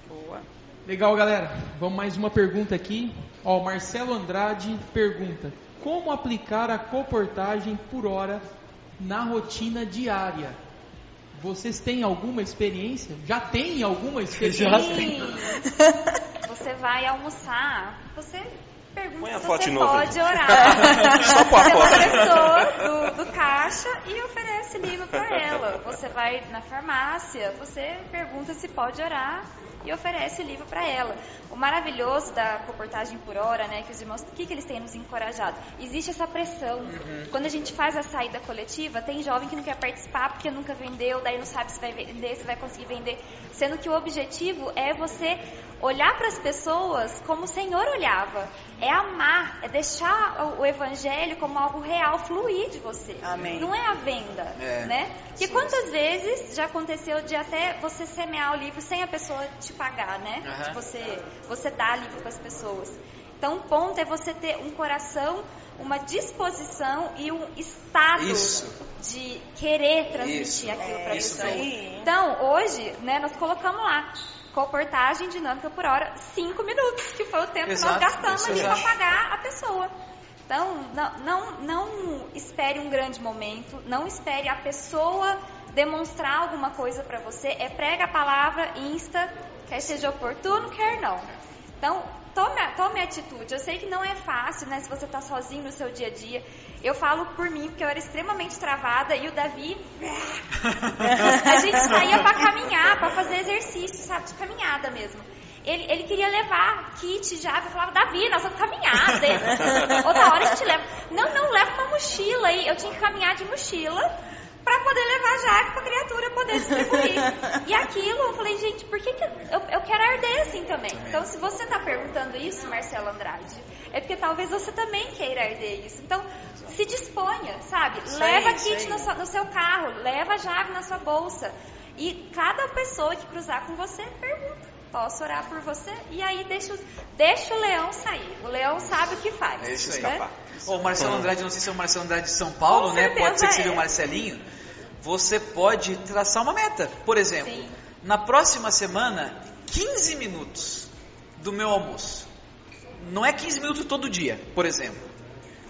Boa. Legal, galera. Vamos mais uma pergunta aqui. Ó, o Marcelo Andrade pergunta: Como aplicar a comportagem por hora na rotina diária? Vocês têm alguma experiência? Já tem alguma experiência? Sim. Você vai almoçar, você pergunta Põe se foto você novo pode orar. Só pôr a Você é foto. pessoa do, do caixa e oferece livro para ela. Você vai na farmácia, você pergunta se pode orar e oferece livro para ela. O maravilhoso da comportagem por hora, né, que os irmãos, o que, que eles têm nos encorajado? Existe essa pressão. Quando a gente faz a saída coletiva, tem jovem que não quer participar porque nunca vendeu, daí não sabe se vai vender, se vai conseguir vender. Sendo que o objetivo é você olhar para as pessoas como o Senhor olhava. É amar, é deixar o- o evangelho como algo real fluir de você. Amém. Não é a venda, É. né? Porque quantas vezes já aconteceu de até você semear o livro sem a pessoa te pagar, né? Aham. De você, você dar livro para as pessoas. Então, o ponto é você ter um coração, uma disposição e um estado Isso. de querer transmitir Isso. aquilo É para a isso pessoa. aí. Então, hoje, né, nós colocamos lá comportagem dinâmica por hora, cinco minutos, que foi o tempo Exato, que nós gastamos isso ali para pagar a pessoa. Então, não, não, não espere um grande momento, não espere a pessoa demonstrar alguma coisa para você. É prega a palavra, insta, quer seja oportuno, quer não. Então, tome, tome atitude. Eu sei que não é fácil, né, se você está sozinho no seu dia a dia. Eu falo por mim, porque eu era extremamente travada e o Davi. a gente saía para caminhar, para fazer exercício, sabe, de caminhada mesmo. Ele, ele queria levar kit já, eu falava, Davi, nós vamos caminhar. Daí, Outra hora a gente leva. Não, não, leva uma mochila aí. Eu tinha que caminhar de mochila para poder levar já para a criatura poder distribuir. E aquilo, eu falei, gente, por que, que eu, eu quero arder assim também? Então, se você está perguntando isso, Marcelo Andrade, é porque talvez você também queira arder isso. Então, se disponha, sabe? Isso leva kit no, seu- no seu carro, leva a chave na sua bolsa. E cada pessoa que cruzar com você, pergunta. Posso orar por você? E aí deixa, o- deixa o leão sair. O leão sabe o que faz. É isso aí. né? Escapar. Ô, o Marcelo Andrade, não sei se é o Marcelo Andrade de São Paulo, Com né? Pode ser que seja é. o Marcelinho. Você pode traçar uma meta. Por exemplo, Sim. na próxima semana, 15 minutos do meu almoço. Não é 15 minutos todo dia, por exemplo.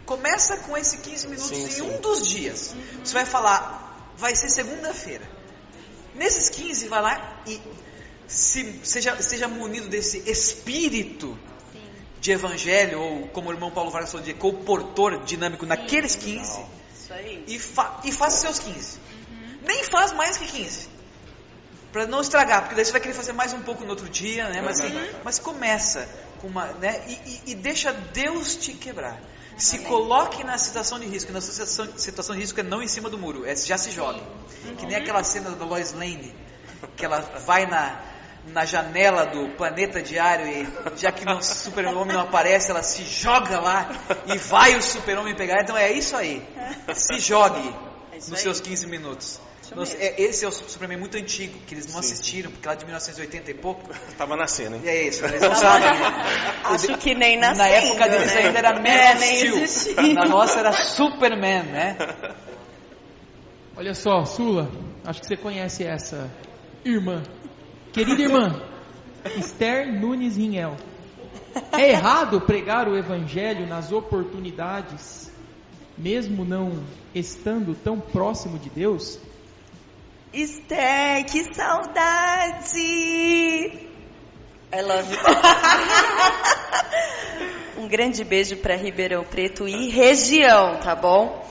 Começa com esse 15 minutos Sim, em sim. um dos dias. Você vai falar, vai ser segunda-feira. Nesses 15, vai lá e se, seja, seja munido desse espírito Sim. de evangelho, ou como o irmão Paulo Vargas falou, de comportor dinâmico naqueles 15, Isso aí. e, fa e faça seus 15. Nem faz mais que 15. Pra não estragar, porque daí você vai querer fazer mais um pouco no outro dia, né? Mas, mas começa com uma, né? E, e- e deixa Deus te quebrar. Se coloque na situação de risco. E na situação, situação de risco é não em cima do muro, é já se joga. Que nem aquela cena da Lois Lane, que ela vai na, na janela do planeta diário e já que o super-homem não aparece, ela se joga lá e vai o super-homem pegar. Então é isso aí. Se jogue É nos aí. seus 15 minutos. Nos- é- esse é o Superman muito antigo, que eles não Sim. assistiram, porque lá de 1980 e pouco. Tava nascendo, hein? E é isso, eles não sabem. Acho que nem nascendo, Na época deles né? ainda era Man É, Steel. Na nossa era Superman, né? Olha só, Sula, acho que você conhece essa irmã. Querida irmã, Esther Nunes Rinhel. É errado pregar o evangelho nas oportunidades, mesmo não estando tão próximo de Deus? Esther, que saudade! I love you. um grande beijo para Ribeirão Preto e região, tá bom?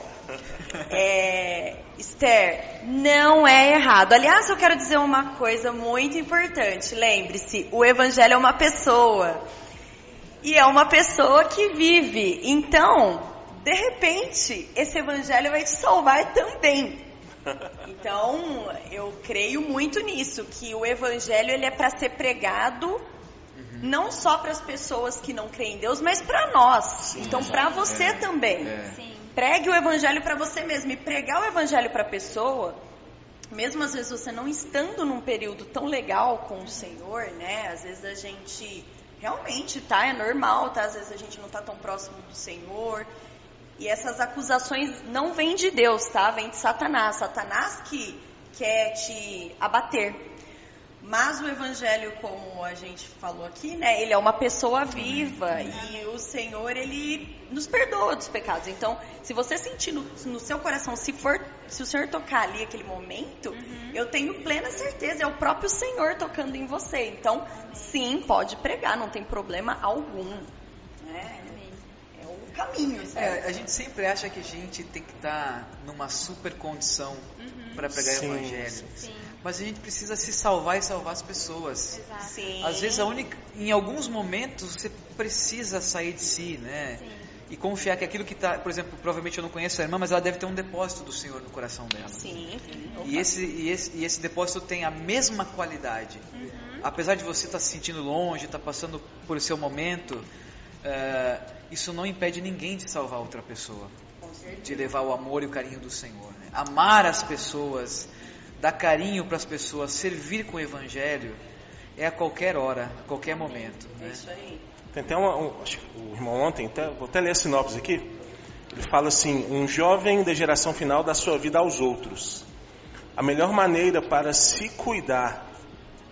É, Esther, não é errado. Aliás, eu quero dizer uma coisa muito importante. Lembre-se, o evangelho é uma pessoa. E é uma pessoa que vive. Então, de repente, esse evangelho vai te salvar também. Então, eu creio muito nisso, que o evangelho ele é para ser pregado não só para as pessoas que não creem em Deus, mas para nós. então, para você É, também. é. Sim. Pregue o evangelho para você mesmo. E pregar o evangelho para a pessoa, mesmo às vezes você não estando num período tão legal com o Senhor, né? Às vezes a gente realmente tá, é normal, tá? Às vezes a gente não tá tão próximo do Senhor. E essas acusações não vêm de Deus, tá? Vem de Satanás. Satanás que quer te abater. Mas o evangelho, como a gente falou aqui, né, ele é uma pessoa viva e o Senhor ele nos perdoa dos pecados. Então, se você sentir no, no seu coração, se for, se o Senhor tocar ali aquele momento, eu tenho plena certeza, é o próprio Senhor tocando em você. Então, sim, pode pregar, não tem problema algum. Né? É o caminho. É, certo? a gente sempre acha que a gente tem que estar numa super condição para pregar Sim, o evangelho. sim. Mas a gente precisa se salvar e salvar as pessoas. exato. Sim. Às vezes a única, em alguns momentos você precisa sair de si, né? Sim. E confiar que aquilo que está, por exemplo, provavelmente eu não conheço a irmã, mas ela deve ter um depósito do Senhor no coração dela. Sim, sim. E esse, e, esse, e esse depósito tem a mesma qualidade. Apesar de você estar se sentindo longe, estar passando por seu momento, eh, isso não impede ninguém de salvar outra pessoa. Com certeza. De levar o amor e o carinho do Senhor. né? Amar as pessoas, dar carinho para as pessoas, servir com o Evangelho, é a qualquer hora, a qualquer momento. É Né? isso aí. Tem até uma, um, acho que o irmão ontem, até, vou até ler a sinopse aqui. Ele fala assim: um jovem da geração final dá sua vida aos outros. A melhor maneira para se cuidar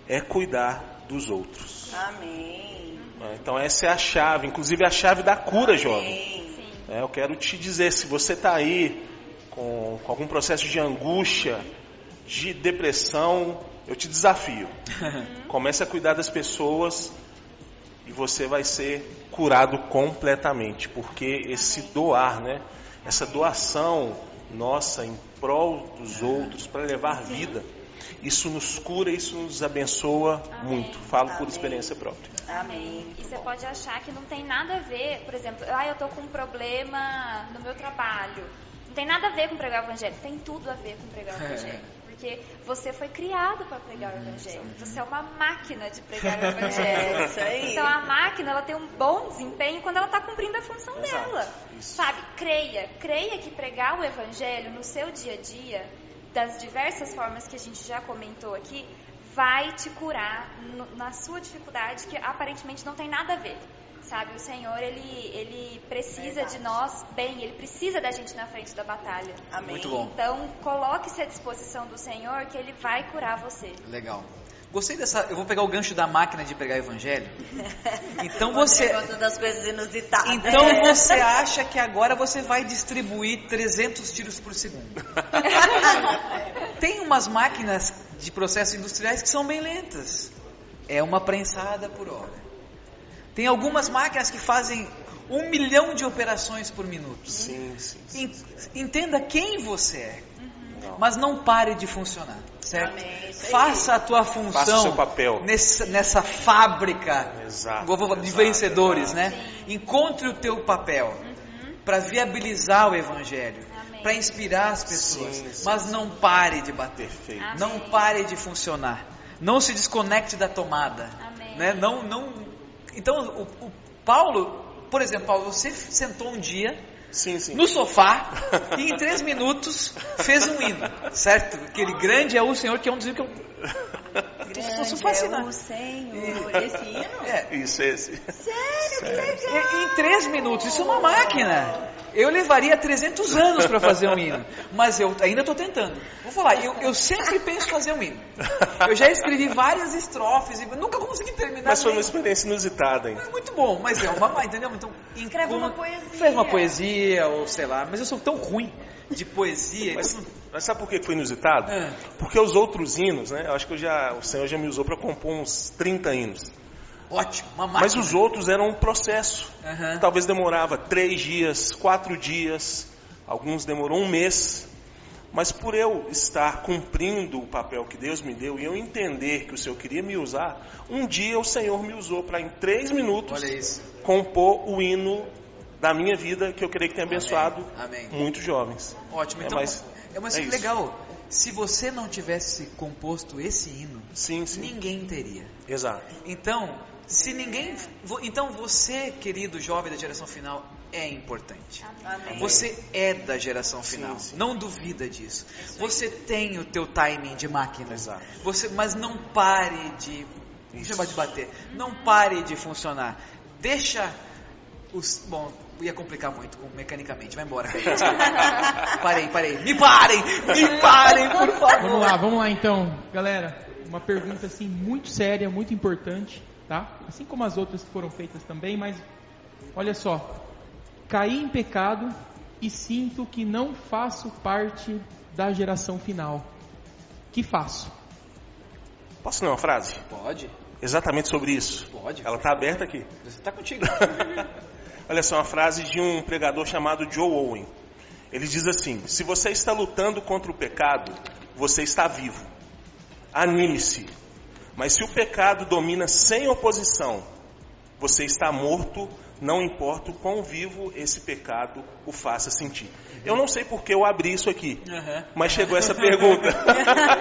é cuidar dos outros. Amém. né? Então essa é a chave, inclusive a chave da cura, jovem. Amém. Sim. É, eu quero te dizer, se você está aí com, com algum processo de angústia, de depressão, eu te desafio. Comece a cuidar das pessoas e você vai ser curado completamente, porque esse doar, né? Essa doação nossa em prol dos outros para levar vida, isso nos cura, isso nos abençoa muito. Falo por Amém. experiência própria. Amém. E você pode achar que não tem nada a ver, por exemplo, ah, eu tô com um problema no meu trabalho. Não tem nada a ver com pregar o evangelho. Tem tudo a ver com pregar o evangelho. Porque você foi criado para pregar o evangelho. Você é uma máquina de pregar o É, evangelho. isso aí. Então a máquina ela tem um bom desempenho quando ela está cumprindo a função Exato, dela. isso. Sabe? Creia, creia que pregar o evangelho no seu dia a dia, das diversas formas que a gente já comentou aqui, vai te curar no- na sua dificuldade que aparentemente não tem nada a ver. Sabe, o Senhor, ele, ele precisa Verdade. de nós bem, ele precisa da gente na frente da batalha. Amém. Muito bom. Então, coloque-se à disposição do Senhor que ele vai curar você. Legal. Gostei dessa. Eu vou pegar o gancho da máquina de pregar evangelho. Então O você. Das coisas inusitadas. Então você acha que agora você vai distribuir 300 tiros por segundo. Tem umas máquinas de processos industriais que são bem lentas. É uma prensada por hora. Tem algumas máquinas que fazem um milhão de operações por minuto. Sim, sim. sim. En- Entenda quem você é, Legal. mas não pare de funcionar, certo? Amém, aí. Faça a tua função Faça o seu papel. Nessa, nessa fábrica Exato, de exato, vencedores, exato. né? Encontre o teu papel para viabilizar o evangelho, para inspirar as pessoas, Sim, sim, mas não pare de bater. Não pare de funcionar. Não se desconecte da tomada. Né? Não, não. Então, o, o Paulo, por exemplo, Paulo, você sentou um dia Sim, sim. no sofá e em três minutos fez um hino, certo? Aquele grande é o Senhor, que é um dos hinos que eu. Grande Isso fascina. é o Senhor. Esse hino? É, Isso, esse. Sério, que legal. em, em três minutos, isso é uma máquina. Eu levaria 300 anos para fazer um hino, mas eu ainda estou tentando. Vou falar, eu, eu sempre penso em fazer um hino. Eu já escrevi várias estrofes e nunca consegui terminar. Mas foi uma experiência inusitada, hein? É muito bom, mas é uma, entendeu? Então, Escreve uma poesia. Faz uma poesia, ou sei lá, mas eu sou tão ruim de poesia. Mas, então- mas sabe por que foi inusitado? É. Porque os outros hinos, né? Eu acho que eu já, o Senhor já me usou para compor uns 30 hinos. Ótimo, uma máquina. Mas os outros eram um processo. Aham. Talvez demorava três dias, quatro dias, alguns demorou um mês, mas por eu estar cumprindo o papel que Deus me deu e eu entender que o Senhor queria me usar, um dia o Senhor me usou para em três minutos compor o hino da minha vida que eu creio que tem abençoado Amém. muitos jovens. Ótimo. É, Então, mas é, mas é que isso. legal. Se você não tivesse composto esse hino, Sim, sim. ninguém teria. Exato. Então, se ninguém, então você, querido jovem da geração final, é importante. Amém. Você é da geração Sim, final. sim. Não duvida disso. Você tem o teu timing de máquina. Exato. Você, mas não pare de Isso. chama de bater. Não pare de funcionar. Deixa os bom, ia complicar muito com- mecanicamente. Vai embora. parei, parei. Me parem, me parem, por favor. Vamos lá, vamos lá então, galera. Uma pergunta assim muito séria, muito importante, tá? Assim como as outras que foram feitas também, mas olha só. Caí em pecado e sinto que não faço parte da geração final. Que faço? Posso ler uma frase? Pode, Exatamente sobre isso. pode. Ela está aberta aqui. Você tá contigo. Olha só, uma frase de um pregador chamado Joe Owen. Ele diz assim: Se você está lutando contra o pecado, você está vivo. Anime-se. Mas se o pecado domina sem oposição, você está morto, não importa o quão vivo esse pecado o faça sentir. Eu não sei porque eu abri isso aqui, mas chegou essa pergunta.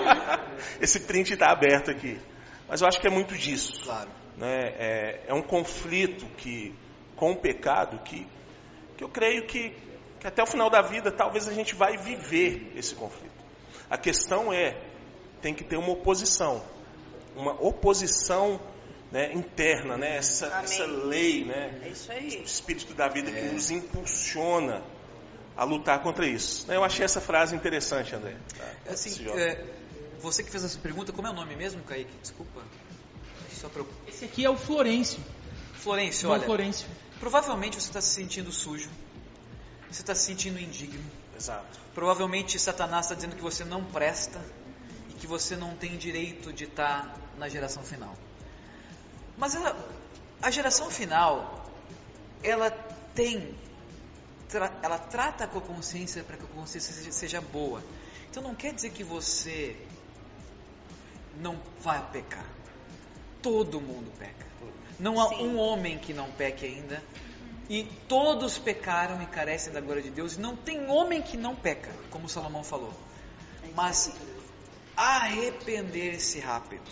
Esse print está aberto aqui. Mas eu acho que é muito disso Claro. né, é, é um conflito que, com o pecado que, que eu creio que, que até o final da vida talvez a gente vai viver esse conflito. A questão é, tem que ter uma oposição, uma oposição né, interna, né, essa, essa lei, né, É isso o aí. Espírito da vida que nos impulsiona a lutar contra isso. Eu achei essa frase interessante, André. tá? Assim, Esse jovem. é, você que fez essa pergunta, como é o nome mesmo, Kaique? Desculpa. Só pra. Esse aqui é o Florencio. Florêncio, João olha. Florencio. Provavelmente você está se sentindo sujo. Você está se sentindo indigno. Exato. Provavelmente Satanás está dizendo que você não presta que você não tem direito de estar na geração final. Mas ela, a geração final, ela tem, tra- ela trata com a consciência para que a consciência seja, seja boa. Então não quer dizer que você não vai pecar. Todo mundo peca. Não há Sim. um homem que não peque ainda. E todos pecaram e carecem da glória de Deus. E não tem homem que não peca, como Salomão falou. Mas arrepender-se rápido.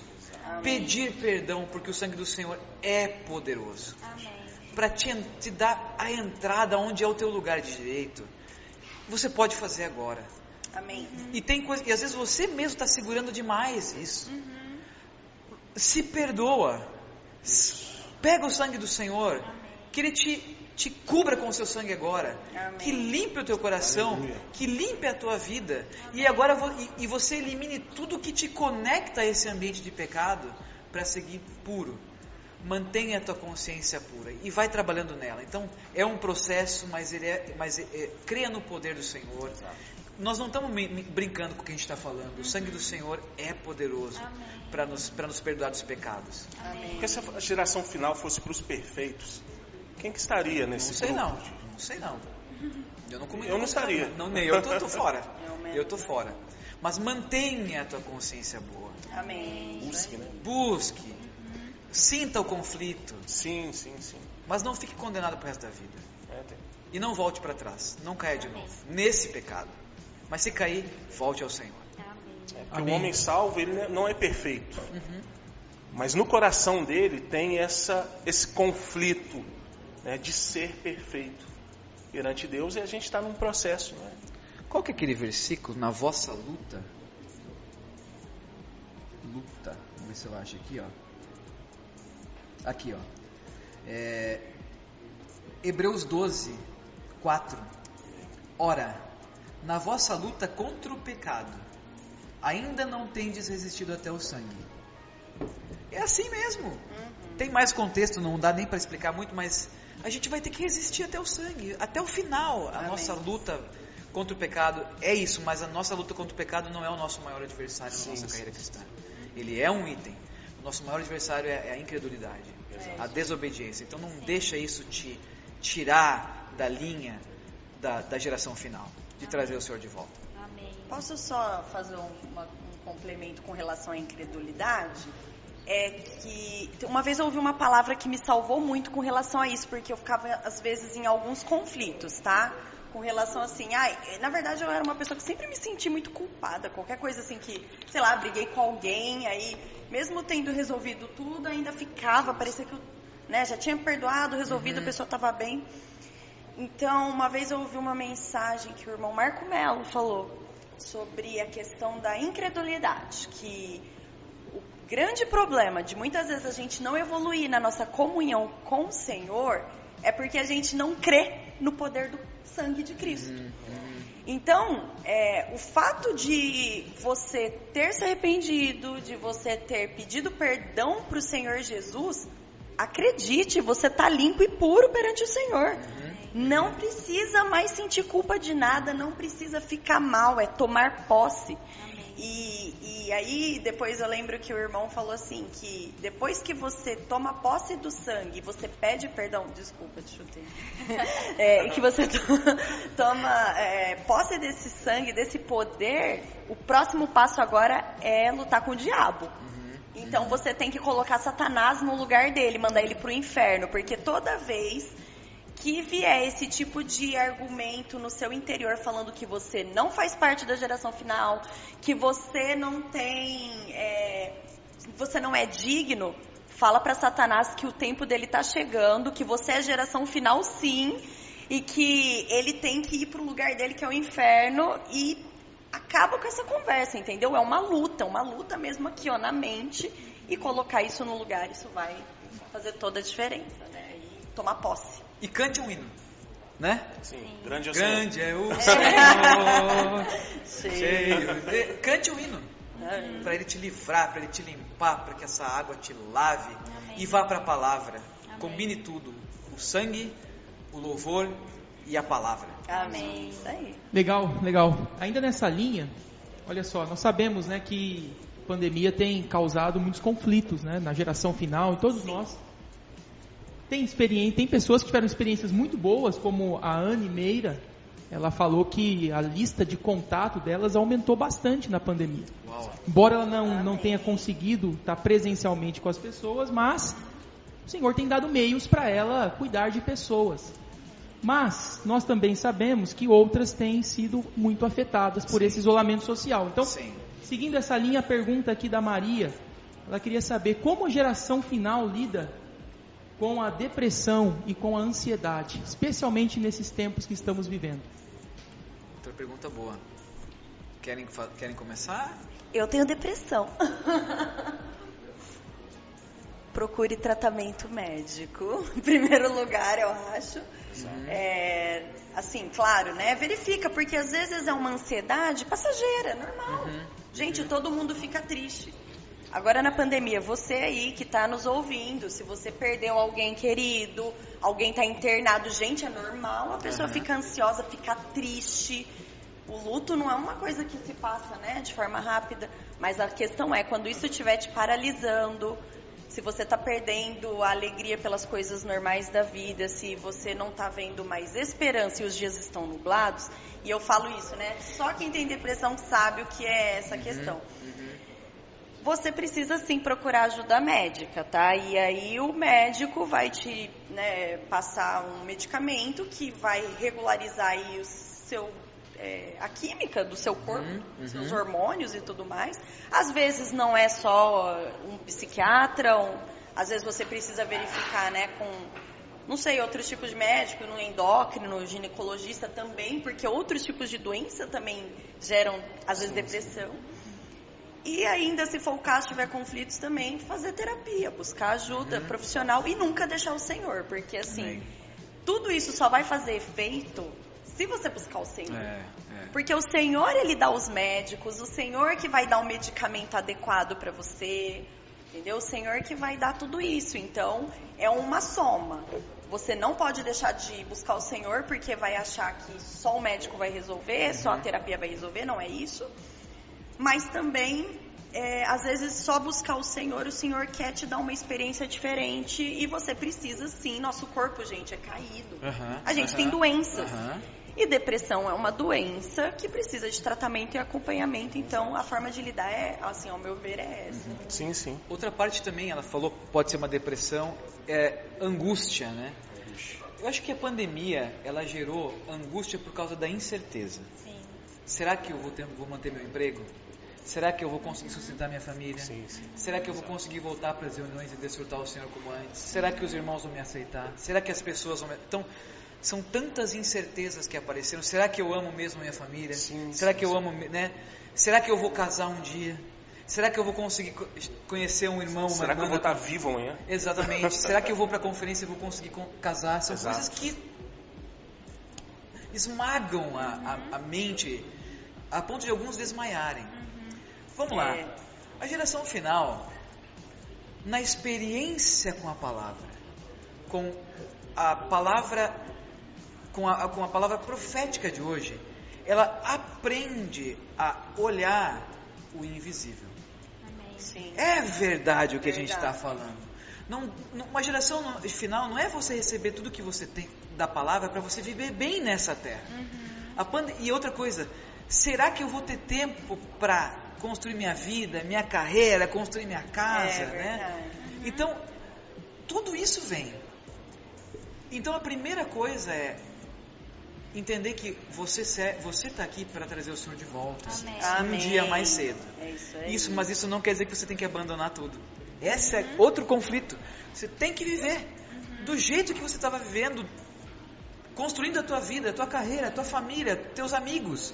Pedir perdão, porque o sangue do Senhor é poderoso. Amém. Para te, te dar a entrada onde é o teu lugar de direito. Você pode fazer agora. Amém. E tem coisa, às vezes você mesmo está segurando demais isso. Se perdoa. Pega o sangue do Senhor. Que Ele te, te cubra com o seu sangue agora. Amém. Que limpe o teu coração. Aleluia. Que limpe a tua vida. E agora e, e você elimine tudo que te conecta a esse ambiente de pecado para seguir puro. Mantenha a tua consciência pura e vai trabalhando nela. Então é um processo, mas ele é, mas é, é, creia no poder do Senhor. Nós não estamos brincando com o que a gente está falando. O sangue do Senhor é poderoso para nos, pra nos perdoar dos pecados. Porque se a geração final fosse para os perfeitos, quem que estaria nesse Não sei grupo? não, não sei não. Eu não comi Eu não estaria. Não, nem eu tô, tô fora. Eu tô fora. Mas mantenha a tua consciência boa. Amém. Busque, né? Busque. Sinta o conflito, Sim, sim, sim. mas não fique condenado pro resto da vida. É, tem. E não volte para trás. Não caia de novo nesse pecado. Mas se cair, volte ao Senhor. Amém. É, porque Amém. o homem salvo, ele não é perfeito. Mas no coração dele tem essa, esse conflito né, de ser perfeito perante Deus e a gente está num processo. Né? Qual que é aquele versículo na vossa luta? Luta. Vamos ver se eu acho aqui, ó. Aqui, ó. É, Hebreus 12, 4. Ora, na vossa luta contra o pecado, ainda não tendes resistido até o sangue. É assim mesmo. Tem mais contexto, não dá nem para explicar muito, mas a gente vai ter que resistir até o sangue, até o final. A Amém. nossa luta contra o pecado é isso, mas a nossa luta contra o pecado não é o nosso maior adversário na Sim, nossa sim. carreira cristã. Ele é um item. O nosso maior adversário é, é a incredulidade, a desobediência. Então não deixa isso te tirar da linha da, da geração final. de trazer o Senhor de volta. Amém. Posso só fazer um, uma, um complemento com relação à incredulidade? É que uma vez eu ouvi uma palavra que me salvou muito com relação a isso, porque eu ficava às vezes em alguns conflitos, tá? Com relação assim, ai, na verdade eu era uma pessoa que sempre me senti muito culpada, qualquer coisa assim que, sei lá, briguei com alguém, aí mesmo tendo resolvido tudo, ainda ficava, parecia que eu, né, já tinha perdoado, resolvido, a pessoa estava bem. Então, uma vez eu ouvi uma mensagem que o irmão Marco Melo falou sobre a questão da incredulidade, que grande problema de muitas vezes a gente não evoluir na nossa comunhão com o Senhor é porque a gente não crê no poder do sangue de Cristo. Então, é, o fato de você ter se arrependido, de você ter pedido perdão para o Senhor Jesus, acredite, você está limpo e puro perante o Senhor. Não precisa mais sentir culpa de nada, não precisa ficar mal, é tomar posse. E, e aí, depois eu lembro que o irmão falou assim: que depois que você toma posse do sangue, você pede perdão, desculpa, te chutei. É, que você to- toma é, posse desse sangue, desse poder, o próximo passo agora é lutar com o diabo. Então você tem que colocar Satanás no lugar dele, mandar ele pro inferno, porque toda vez que vier esse tipo de argumento no seu interior falando que você não faz parte da geração final, que você não tem, é, você não é digno, fala para Satanás que o tempo dele tá chegando, que você é geração final sim, e que ele tem que ir pro lugar dele que é o inferno e acaba com essa conversa, entendeu? É uma luta, uma luta mesmo aqui, ó, na mente e colocar isso no lugar, isso vai fazer toda a diferença, né? E tomar posse. E cante um hino, né? Sim, grande é o Senhor. Grande é o Senhor, cheio de... Cante um hino. Amém. Para ele te livrar, para ele te limpar, para que essa água te lave e vá para a palavra. Combine tudo: o sangue, o louvor e a palavra. Amém. Isso aí. Legal, legal. Ainda nessa linha, olha só, nós sabemos, né, que a pandemia tem causado muitos conflitos, né, na geração final, em todos nós. Tem experiência, tem pessoas que tiveram experiências muito boas, como a Anne Meira. Ela falou que a lista de contato delas aumentou bastante na pandemia. Uau. Embora ela não, não tenha conseguido estar presencialmente com as pessoas, mas o Senhor tem dado meios para ela cuidar de pessoas. Mas nós também sabemos que outras têm sido muito afetadas por esse isolamento social. Então, Sim. seguindo essa linha, a pergunta aqui da Maria, ela queria saber como a geração final lida com a depressão e com a ansiedade, especialmente nesses tempos que estamos vivendo. Outra pergunta boa. Querem, querem começar? Eu tenho depressão. Procure tratamento médico. Em primeiro lugar, eu acho. É, assim, claro, né? Verifica, porque às vezes é uma ansiedade passageira, normal. Gente, todo mundo fica triste. Agora na pandemia, você aí que está nos ouvindo, se você perdeu alguém querido, alguém está internado, gente, é normal, a pessoa fica ansiosa, fica triste. O luto não é uma coisa que se passa, né, de forma rápida, mas a questão é quando isso estiver te paralisando, se você está perdendo a alegria pelas coisas normais da vida, se você não está vendo mais esperança e os dias estão nublados, e eu falo isso, né? Só quem tem depressão sabe o que é essa questão. Você precisa sim procurar ajuda médica, tá? E aí o médico vai te né, passar um medicamento que vai regularizar aí o seu é, a química do seu corpo, seus hormônios e tudo mais. Às vezes não é só um psiquiatra, um- às vezes você precisa verificar, né, com não sei, outros tipos de médico, no endócrino, no ginecologista também, porque outros tipos de doença também geram, às vezes, depressão. E ainda, se for o caso, tiver conflitos também, fazer terapia, buscar ajuda profissional e nunca deixar o Senhor, porque assim, tudo isso só vai fazer efeito se você buscar o Senhor. É, é. Porque o Senhor, Ele dá os médicos, o Senhor que vai dar o medicamento adequado para você, entendeu? O Senhor que vai dar tudo isso. Então, é uma soma. Você não pode deixar de buscar o Senhor porque vai achar que só o médico vai resolver, só a terapia vai resolver, não é isso. Mas também, é, às vezes, só buscar o Senhor, o Senhor quer te dar uma experiência diferente e você precisa sim. Nosso corpo, gente, é caído. Aham, A gente aham, tem doenças. aham. E depressão é uma doença que precisa de tratamento e acompanhamento. Então, a forma de lidar é, assim, ao meu ver, é essa. Sim, sim. Outra parte também, ela falou, pode ser uma depressão, é angústia, né? Eu acho que a pandemia, ela gerou angústia por causa da incerteza. Sim. Será que eu vou, ter, vou manter meu emprego? Será que eu vou conseguir sustentar minha família? Sim, sim. Será que eu vou conseguir voltar para as reuniões e desfrutar o Senhor como antes? Será que os irmãos vão me aceitar? Será que as pessoas vão me... Então, são tantas incertezas que apareceram. Será que eu amo mesmo minha família? Sim, Será que eu amo, né? Será que eu vou casar um dia? Será que eu vou conseguir co- conhecer um irmão, Será que eu irmã? vou estar vivo amanhã? Exatamente. Será que eu vou para a conferência e vou conseguir con- casar? São Exato. coisas que esmagam a, a, a mente a ponto de alguns desmaiarem. Vamos lá. É. A geração final, na experiência com a palavra, com a palavra, com a, com a palavra profética de hoje, ela aprende a olhar o invisível. Amém. Sim. É verdade o que a gente está Verdade. falando. Não, não- uma geração no- final não é você receber tudo que você tem da palavra para você viver bem nessa terra. A pande- e outra coisa, será que eu vou ter tempo para construir minha vida, minha carreira, construir minha casa, É né? verdade. Então, tudo isso vem. Então a primeira coisa é entender que você você está aqui para trazer o Senhor de volta. Amém. Um Amém. dia mais cedo. É isso. Isso, mas isso não quer dizer que você tem que abandonar tudo. Esse é outro conflito. Você tem que viver do jeito que você estava vivendo, construindo a tua vida, a tua carreira, a tua família, teus amigos,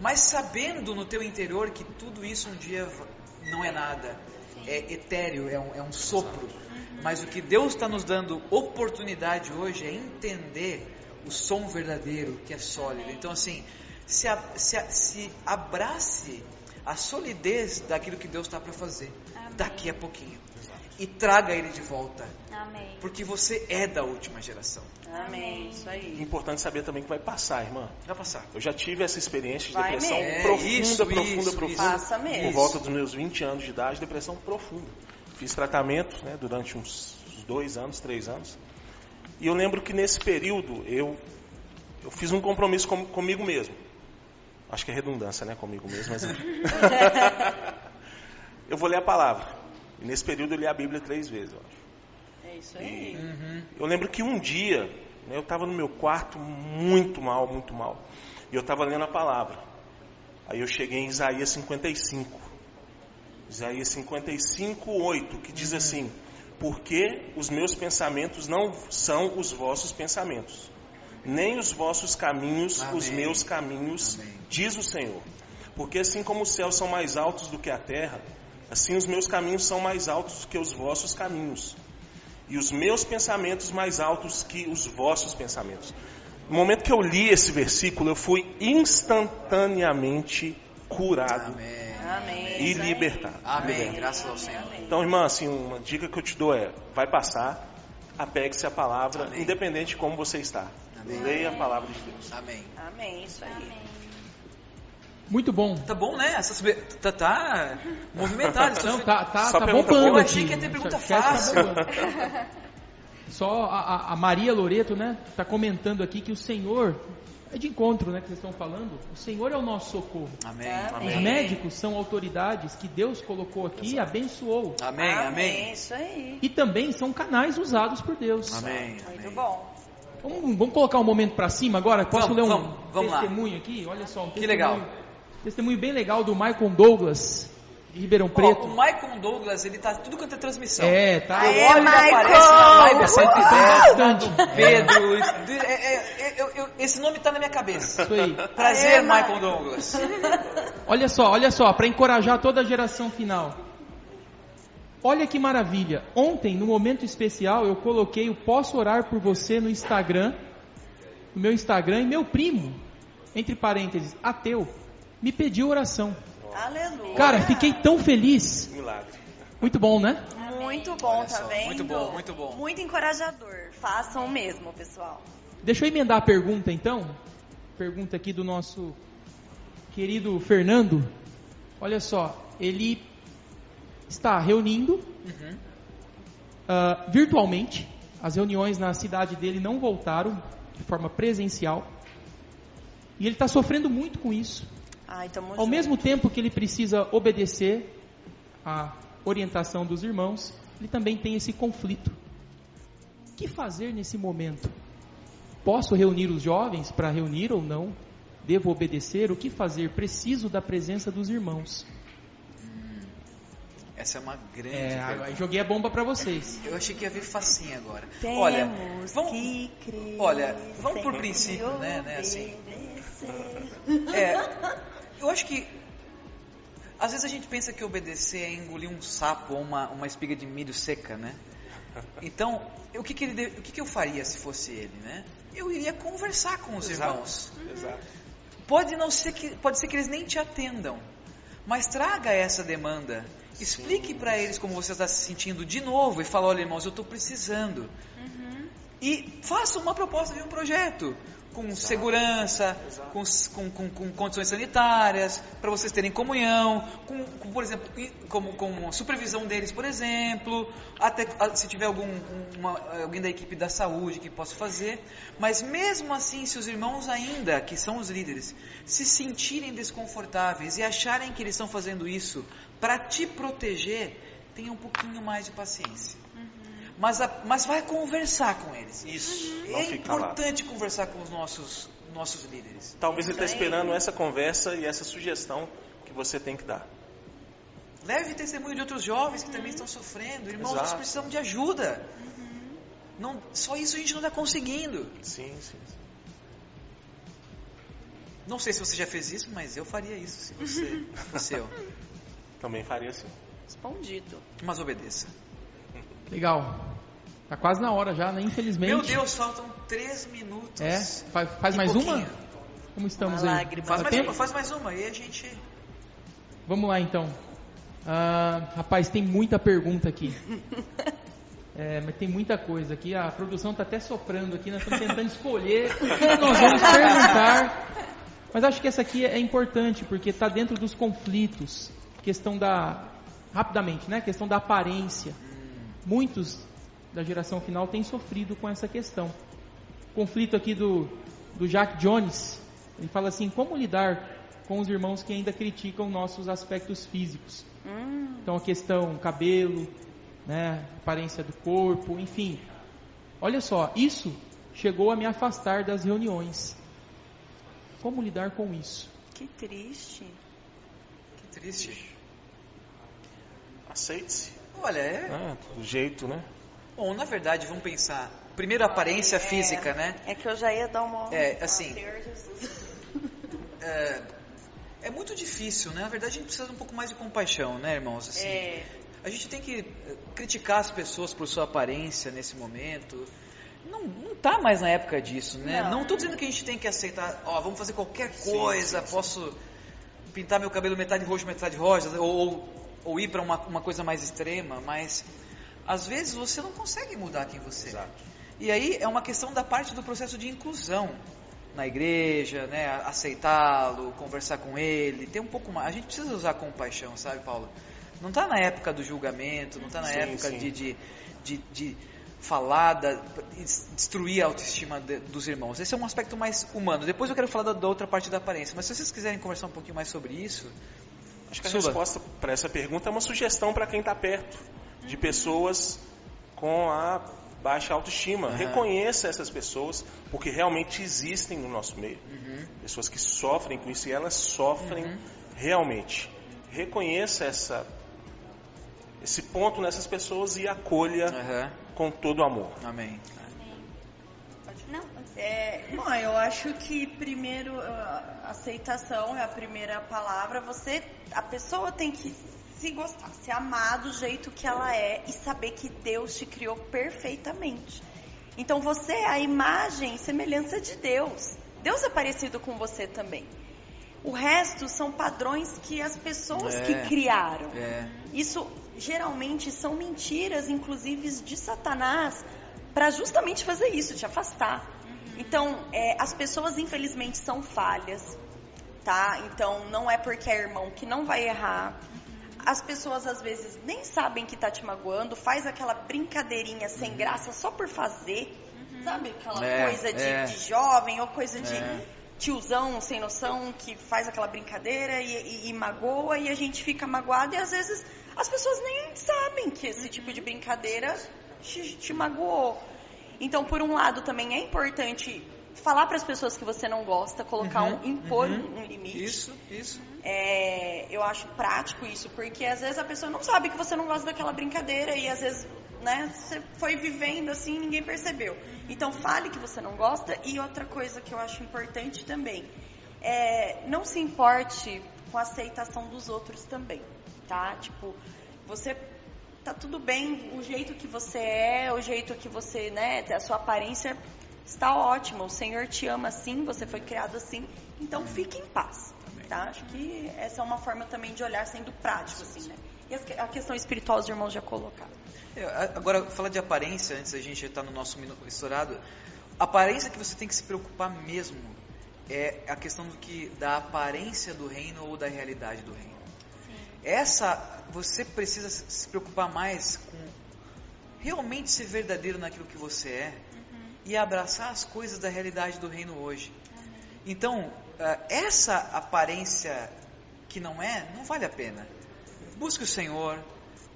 mas sabendo no teu interior que tudo isso um dia não é nada, é etéreo, é um, é um sopro. Mas o que Deus está nos dando oportunidade hoje é entender o som verdadeiro, que é sólido. Então, assim, se, a- se, a- se abrace a solidez daquilo que Deus está para fazer Amém. daqui a pouquinho e traga ele de volta, Amém. porque você é da última geração. Amém. Isso É aí. importante saber também que vai passar, irmã. Vai passar. Eu já tive essa experiência de Vai depressão mesmo. É, profunda, isso, profunda, isso, profunda. isso. Passa mesmo. Por volta dos meus 20 anos de idade, depressão profunda. Fiz tratamento né, durante uns dois anos, três anos. E eu lembro que nesse período eu, eu fiz um compromisso com, comigo mesmo. Acho que é redundância, né? Comigo mesmo, mas enfim. eu vou ler a palavra. E nesse período eu li a Bíblia três vezes, eu acho. É isso aí. Eu lembro que um dia, né, eu estava no meu quarto muito mal, muito mal. E eu estava lendo a palavra. Aí eu cheguei em Isaías 55. Isaías 55, 8, que diz assim: Porque os meus pensamentos não são os vossos pensamentos, nem os vossos caminhos os Amém. meus caminhos, Amém. diz o Senhor. Porque assim como os céus são mais altos do que a terra, assim os meus caminhos são mais altos que os vossos caminhos e os meus pensamentos mais altos que os vossos pensamentos. No momento que eu li esse versículo, eu fui instantaneamente curado Amém. E libertado. Amém. Libertado. Graças ao Senhor. Amém. Então, irmã, assim, uma dica que eu te dou é: vai passar, apegue-se à palavra, Amém. independente de como você está. Amém. Leia a palavra de Deus. Amém. Amém. Isso aí. Amém. Muito bom. Tá bom, né? Tá, tá movimentado. Não, tá, tá, Só tá bombando boa. Eu aqui. achei que ia ter pergunta tá fácil. Só a, a- Maria Loreto, né, tá comentando aqui que o Senhor é de encontro, né, que vocês estão falando. O Senhor é o nosso socorro. Amém. Amém. Os médicos são autoridades que Deus colocou aqui e abençoou. Amém. Amém. Isso aí. E também são canais usados por Deus. Amém. Muito Amém. bom. Vamos, vamos colocar um momento para cima agora? Posso Vamos, ler um vamos, vamos lá. testemunho aqui? Olha só, um Que legal. Testemunho bem legal do Michael Douglas, de Ribeirão Preto. o Michael Douglas, ele tá tudo quanto é transmissão. É, tá. Aê, Eu olho, ele Michael! aparece na live 110, Bastante. Pedro. é- é- é- eu- eu- esse nome tá na minha cabeça. Isso aí. Prazer, Aê, Michael Douglas. Olha só, olha só, para encorajar toda a geração final. Olha que maravilha. Ontem, no momento especial, eu coloquei o Posso Orar por Você no Instagram, no meu Instagram, e meu primo, entre parênteses, ateu, me pediu oração. Aleluia. Cara, fiquei tão feliz. Milagre. Muito bom, né? Muito bom, Olha tá vendo? muito bom, muito bom. Muito encorajador. Façam mesmo, pessoal. Deixa eu emendar a pergunta então. Pergunta aqui do nosso querido Fernando. Olha só, ele está reunindo Uhum. ah, virtualmente. As reuniões na cidade dele não voltaram de forma presencial. E ele está sofrendo muito com isso. Ai, tamo Ao junto. mesmo tempo que ele precisa obedecer à orientação dos irmãos, ele também tem esse conflito. O que fazer nesse momento? Posso reunir os jovens para reunir ou não? Devo obedecer? O que fazer? Preciso da presença dos irmãos. Essa é uma grande É, joguei a bomba para vocês. Eu achei que ia vir facinho agora. Temos olha, vamos, que crer. olha, vamos por princípio, né, né, assim. É, eu acho que às vezes a gente pensa que obedecer é engolir um sapo ou uma, uma espiga de milho seca, né? Então, o que, que, ele, o que, que eu faria se fosse ele, né? Eu iria conversar com os Exato. irmãos. Exato. Pode não ser que pode ser que eles nem te atendam, mas traga essa demanda. Explique para eles como você está se sentindo de novo e fala, olha irmãos, eu estou precisando. E faça uma proposta de um projeto com segurança, com, com- com- com condições sanitárias, para vocês terem comunhão, com, com, por exemplo, como, como supervisão deles, por exemplo, até a- se tiver algum uma- alguém da equipe da saúde que possa fazer. Mas mesmo assim, se os irmãos ainda, que são os líderes, se sentirem desconfortáveis e acharem que eles estão fazendo isso para te proteger, tenha um pouquinho mais de paciência. Mas, a- mas vai conversar com eles. Isso. Não É fica lá. importante conversar com os nossos, nossos líderes. Talvez ele está esperando essa conversa e essa sugestão que você tem que dar. Leve testemunho de outros jovens que também estão sofrendo. Irmãos, Exato. nós precisamos de ajuda. Não, só isso a gente não está conseguindo. Sim, sim. sim. Não sei se você já fez isso, mas eu faria isso se você fosse eu. Também faria assim. Respondido. Mas obedeça. Legal. Tá quase na hora já, né? Infelizmente. Meu Deus, faltam três minutos. É? Faz, faz mais pouquinho. uma? Como estamos Uma aí? Faz mais uma, faz mais uma. E a gente. Vamos lá então. Ah, rapaz, tem muita pergunta aqui. É, mas tem muita coisa aqui. A produção está até soprando aqui. Nós estamos tentando escolher o que nós vamos perguntar. Mas acho que essa aqui é importante porque está dentro dos conflitos. Questão da rapidamente, né? Questão da aparência. Muitos da geração final têm sofrido com essa questão. Conflito aqui do do Jack Jones. Ele fala assim: como lidar com os irmãos que ainda criticam nossos aspectos físicos? Hum, Então a questão cabelo, né, aparência do corpo, enfim. Olha só, isso chegou a me afastar das reuniões. Como lidar com isso? que triste. Que triste. Aceite-se. Olha, é. né? Do jeito, né? Bom, na verdade, vamos pensar. Primeiro, a aparência física, né? É que eu já ia dar uma. É, assim. Ah. É, é muito difícil, né? Na verdade, a gente precisa de um pouco mais de compaixão, né, irmãos? Assim, É. A gente tem que eh, criticar as pessoas por sua aparência nesse momento. Não, não tá mais na época disso, né? Não. Não estou dizendo que a gente tem que aceitar, ó, vamos fazer qualquer coisa, posso pintar meu cabelo metade roxo, metade rosa, ou, ou, ou ir para uma, uma coisa mais extrema, mas às vezes você não consegue mudar quem você é. E aí é uma questão da parte do processo de inclusão na igreja, né? Aceitá-lo, conversar com ele, ter um pouco mais. A gente precisa usar compaixão, sabe, Paulo? Não está na época do julgamento, não está na Sim, época sim. de, de, de, de falar, da, destruir a autoestima de- dos irmãos. Esse é um aspecto mais humano. Depois eu quero falar da, da outra parte da aparência. Mas se vocês quiserem conversar um pouquinho mais sobre isso, Acho que a Suba. resposta para essa pergunta é uma sugestão para quem está perto de pessoas com a baixa autoestima. Aham. Reconheça essas pessoas, porque realmente existem no nosso meio. Uhum. Pessoas que sofrem com isso e elas sofrem realmente. Reconheça essa, esse ponto nessas pessoas e acolha com todo amor. amém. Não, é, bom, eu acho que primeiro a aceitação é a primeira palavra. Você, a pessoa tem que se gostar, se amar do jeito que ela é e saber que Deus te criou perfeitamente. Então você é a imagem e semelhança de Deus. Deus é parecido com você também. O resto são padrões que as pessoas É. que criaram. É, Isso geralmente são mentiras, inclusive de Satanás, para justamente fazer isso, te afastar. Então, é, as pessoas infelizmente são falhas, tá? Então, não é porque é irmão que não vai errar. As pessoas às vezes nem sabem que tá te magoando, faz aquela brincadeirinha sem graça só por fazer, sabe? Aquela É, coisa de, é. de jovem ou coisa de. É. tiozão sem noção que faz aquela brincadeira e, e, e magoa e a gente fica magoado e às vezes as pessoas nem sabem que esse tipo de brincadeira te, te magoou. Então, por um lado, também é importante falar para as pessoas que você não gosta, colocar Uhum, um, impor uhum. um limite. Isso, isso. É, eu acho prático isso, porque às vezes a pessoa não sabe que você não gosta daquela brincadeira e às vezes né, você foi vivendo assim e ninguém percebeu. Então fale que você não gosta e outra coisa que eu acho importante também é não se importe com a aceitação dos outros também, tá? Tipo, você tá tudo bem o jeito que você é, o jeito que você, né, a sua aparência está ótima. O Senhor te ama assim, você foi criado assim, então fique em paz. Tá? Acho que essa é uma forma também de olhar sendo prático, assim, né? E a questão espiritual os irmãos já colocaram. É, a- Agora, falar de aparência, antes da gente estar no nosso minuto estourado, a aparência que você tem que se preocupar mesmo é a questão do que da aparência do reino ou da realidade do reino. Essa, você precisa se preocupar mais com realmente ser verdadeiro naquilo que você é e abraçar as coisas da realidade do reino hoje. Então, ah, essa aparência que não é, não vale a pena. Busque o Senhor,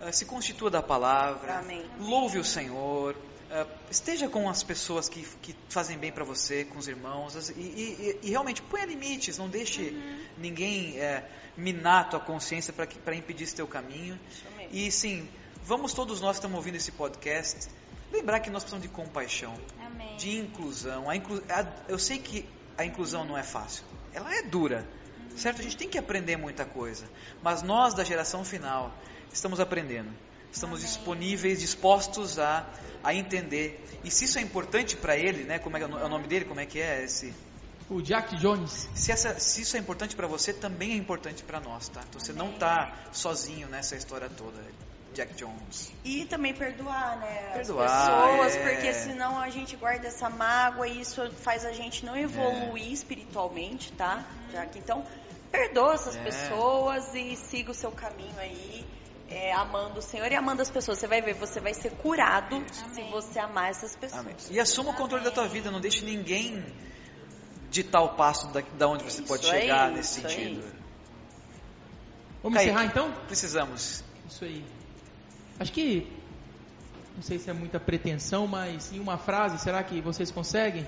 ah, se constitua da palavra, Amém. louve o Senhor, ah, esteja com as pessoas que, que fazem bem para você, com os irmãos, e, e- e realmente ponha limites, não deixe ninguém eh, minar a tua consciência para impedir esse teu caminho. E sim, vamos todos nós que estamos ouvindo esse podcast, lembrar que nós precisamos de compaixão Amém. de inclusão. A inclu- a- eu sei que a inclusão não é fácil, ela é dura, certo? A gente tem que aprender muita coisa, mas nós da geração final estamos aprendendo, estamos disponíveis, dispostos a, a entender. E se isso é importante para ele, né? Como é, é o no- o nome dele? Como é que é esse? O Jack Jones. Se, essa, se isso é importante para você, também é importante para nós, tá? Então você não está sozinho nessa história toda, Jack Jones. E também perdoar, né? Perdoar, as pessoas, é. porque senão a gente guarda essa mágoa e isso faz a gente não evoluir É. espiritualmente, tá? Já que então perdoa essas É. pessoas e siga o seu caminho aí. É, amando o Senhor e amando as pessoas. Você vai ver, você vai ser curado se Amém. você amar essas pessoas. Amém. E assuma o controle da tua vida, não deixe ninguém ditar o passo da, da onde você Isso pode aí, chegar nesse isso aí. sentido. Vamos Kaique. encerrar então? Precisamos. Isso aí. Acho que. Não sei se é muita pretensão, mas em uma frase, será que vocês conseguem?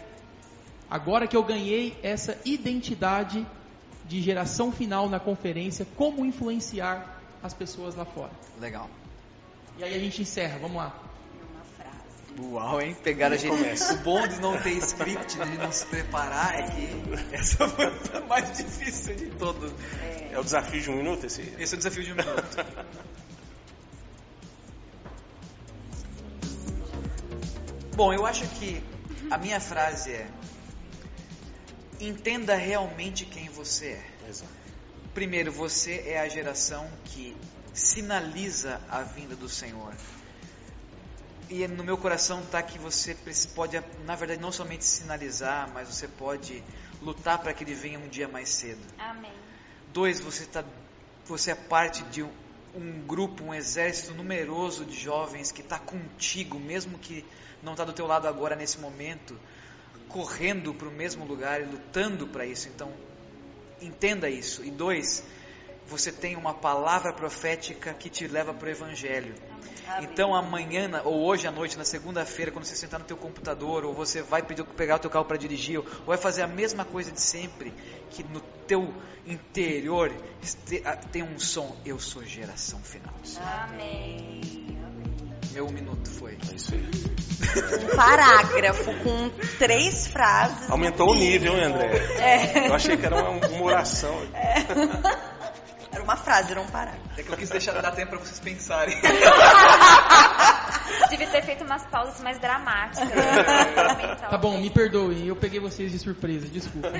Agora que eu ganhei essa identidade de geração final na conferência, como influenciar as pessoas lá fora? Legal. E aí a gente encerra, vamos lá. Uma frase. Uau, hein? Pegaram a gente. O bom de não ter script, de não se preparar, é que essa foi a mais difícil de todas. É o desafio de um minuto esse? Esse é o desafio de um minuto. Bom, eu acho que a minha frase é: entenda realmente quem você é. Exato. Primeiro, você é a geração que sinaliza a vinda do Senhor. E no meu coração está que você pode, na verdade, não somente sinalizar, mas você pode lutar para que ele venha um dia mais cedo. Amém. Dois, você, tá, você é parte de um, um grupo, um exército numeroso de jovens que está contigo, mesmo que não está do teu lado agora nesse momento, correndo para o mesmo lugar e lutando para isso. Então, entenda isso. E dois, você tem uma palavra profética que te leva para o Evangelho. Então amanhã, ou hoje à noite, na segunda-feira, quando você sentar no teu computador, ou você vai pedir, pegar o teu carro para dirigir, ou vai fazer a mesma coisa de sempre, que no teu interior tem um som, eu sou geração final. Amém. Meu um minuto foi. É isso aí. Um parágrafo com três frases. Aumentou o nível, hein. André? É. Eu achei que era uma, uma oração. Era uma frase, era um parágrafo. É que eu quis deixar dar tempo para vocês pensarem. Devia ter feito umas pausas mais dramáticas. né? Tá bom, me perdoem, eu peguei vocês de surpresa, desculpa.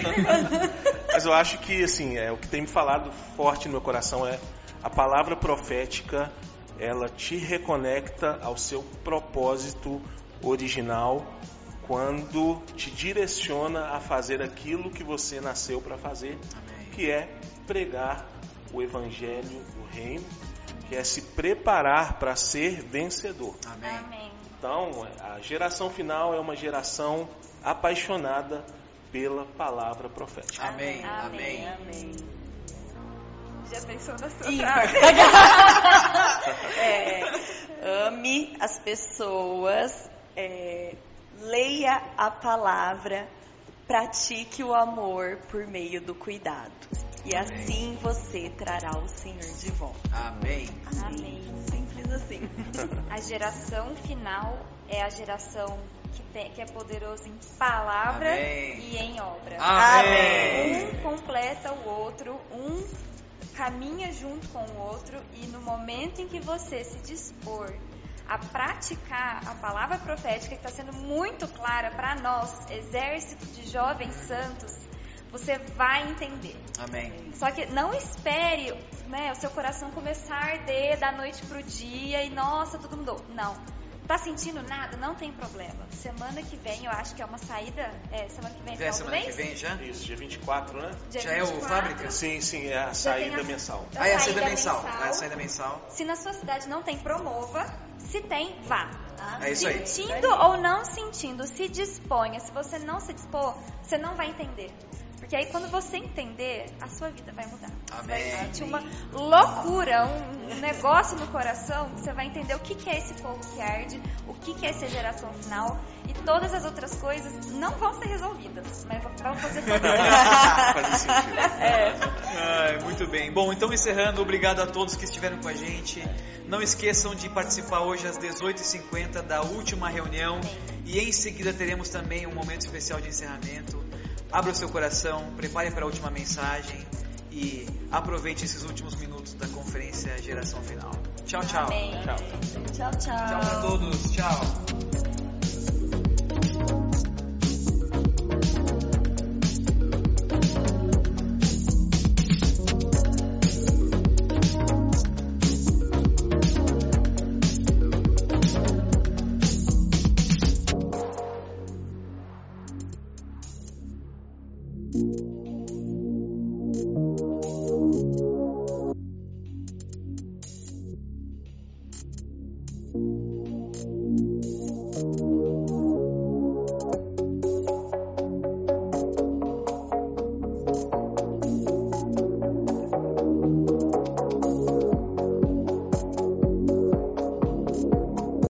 Mas eu acho que, assim, é, o que tem me falado forte no meu coração é a palavra profética, ela te reconecta ao seu propósito original quando te direciona a fazer aquilo que você nasceu para fazer, Amém. que é pregar o evangelho do reino, que é se preparar para ser vencedor. Amém. Amém. Então, a geração final é uma geração apaixonada pela palavra profética. Amém, amém. Amém. Já pensou na sua? É, ame as pessoas, é, leia a palavra, pratique o amor por meio do cuidado. E assim você trará o Senhor de volta. Amém. Amém. Simples assim. A geração final é a geração que, tem- que é poderoso em palavra Amém. e em obra. Amém. Um completa o outro, um caminha junto com o outro e no momento em que você se dispor a praticar a palavra profética que está sendo muito clara para nós, exército de jovens santos, você vai entender. Amém. Só que não espere né, o seu coração começar a arder da noite pro dia e nossa, tudo mudou. Não. Tá sentindo nada? Não tem problema. Semana que vem, eu acho que é uma saída. É, semana que vem, do semana que mês? vem já? Isso, dia 24, né? Dia Já é o 24. Fábrica? Sim, sim, é a Já saída a- mensal. a Ah, é a saída saída mensal. mensal. Ah, é a saída mensal. Se na sua cidade não tem, promova. Se tem, vá. É isso aí. Sentindo ou não sentindo, se disponha. Se você não se dispor, você não vai entender. Porque aí quando você entender, a sua vida vai mudar. Você vai Amém. sentir uma loucura, um negócio no coração, você vai entender o que que é esse fogo que arde, o que que é essa geração final, e todas as outras coisas não vão ser resolvidas, mas vão fazer Fazer sentido. Ai, muito bem. Bom, então encerrando, obrigado a todos que estiveram com a gente. Não esqueçam de participar hoje às 18h50 da última reunião. E em seguida teremos também um momento especial de encerramento. Abra o seu coração, prepare para a última mensagem e aproveite esses últimos minutos da conferência Geração Final. Tchau, tchau. Amém. Tchau. Tchau, tchau. Tchau para todos. Tchau.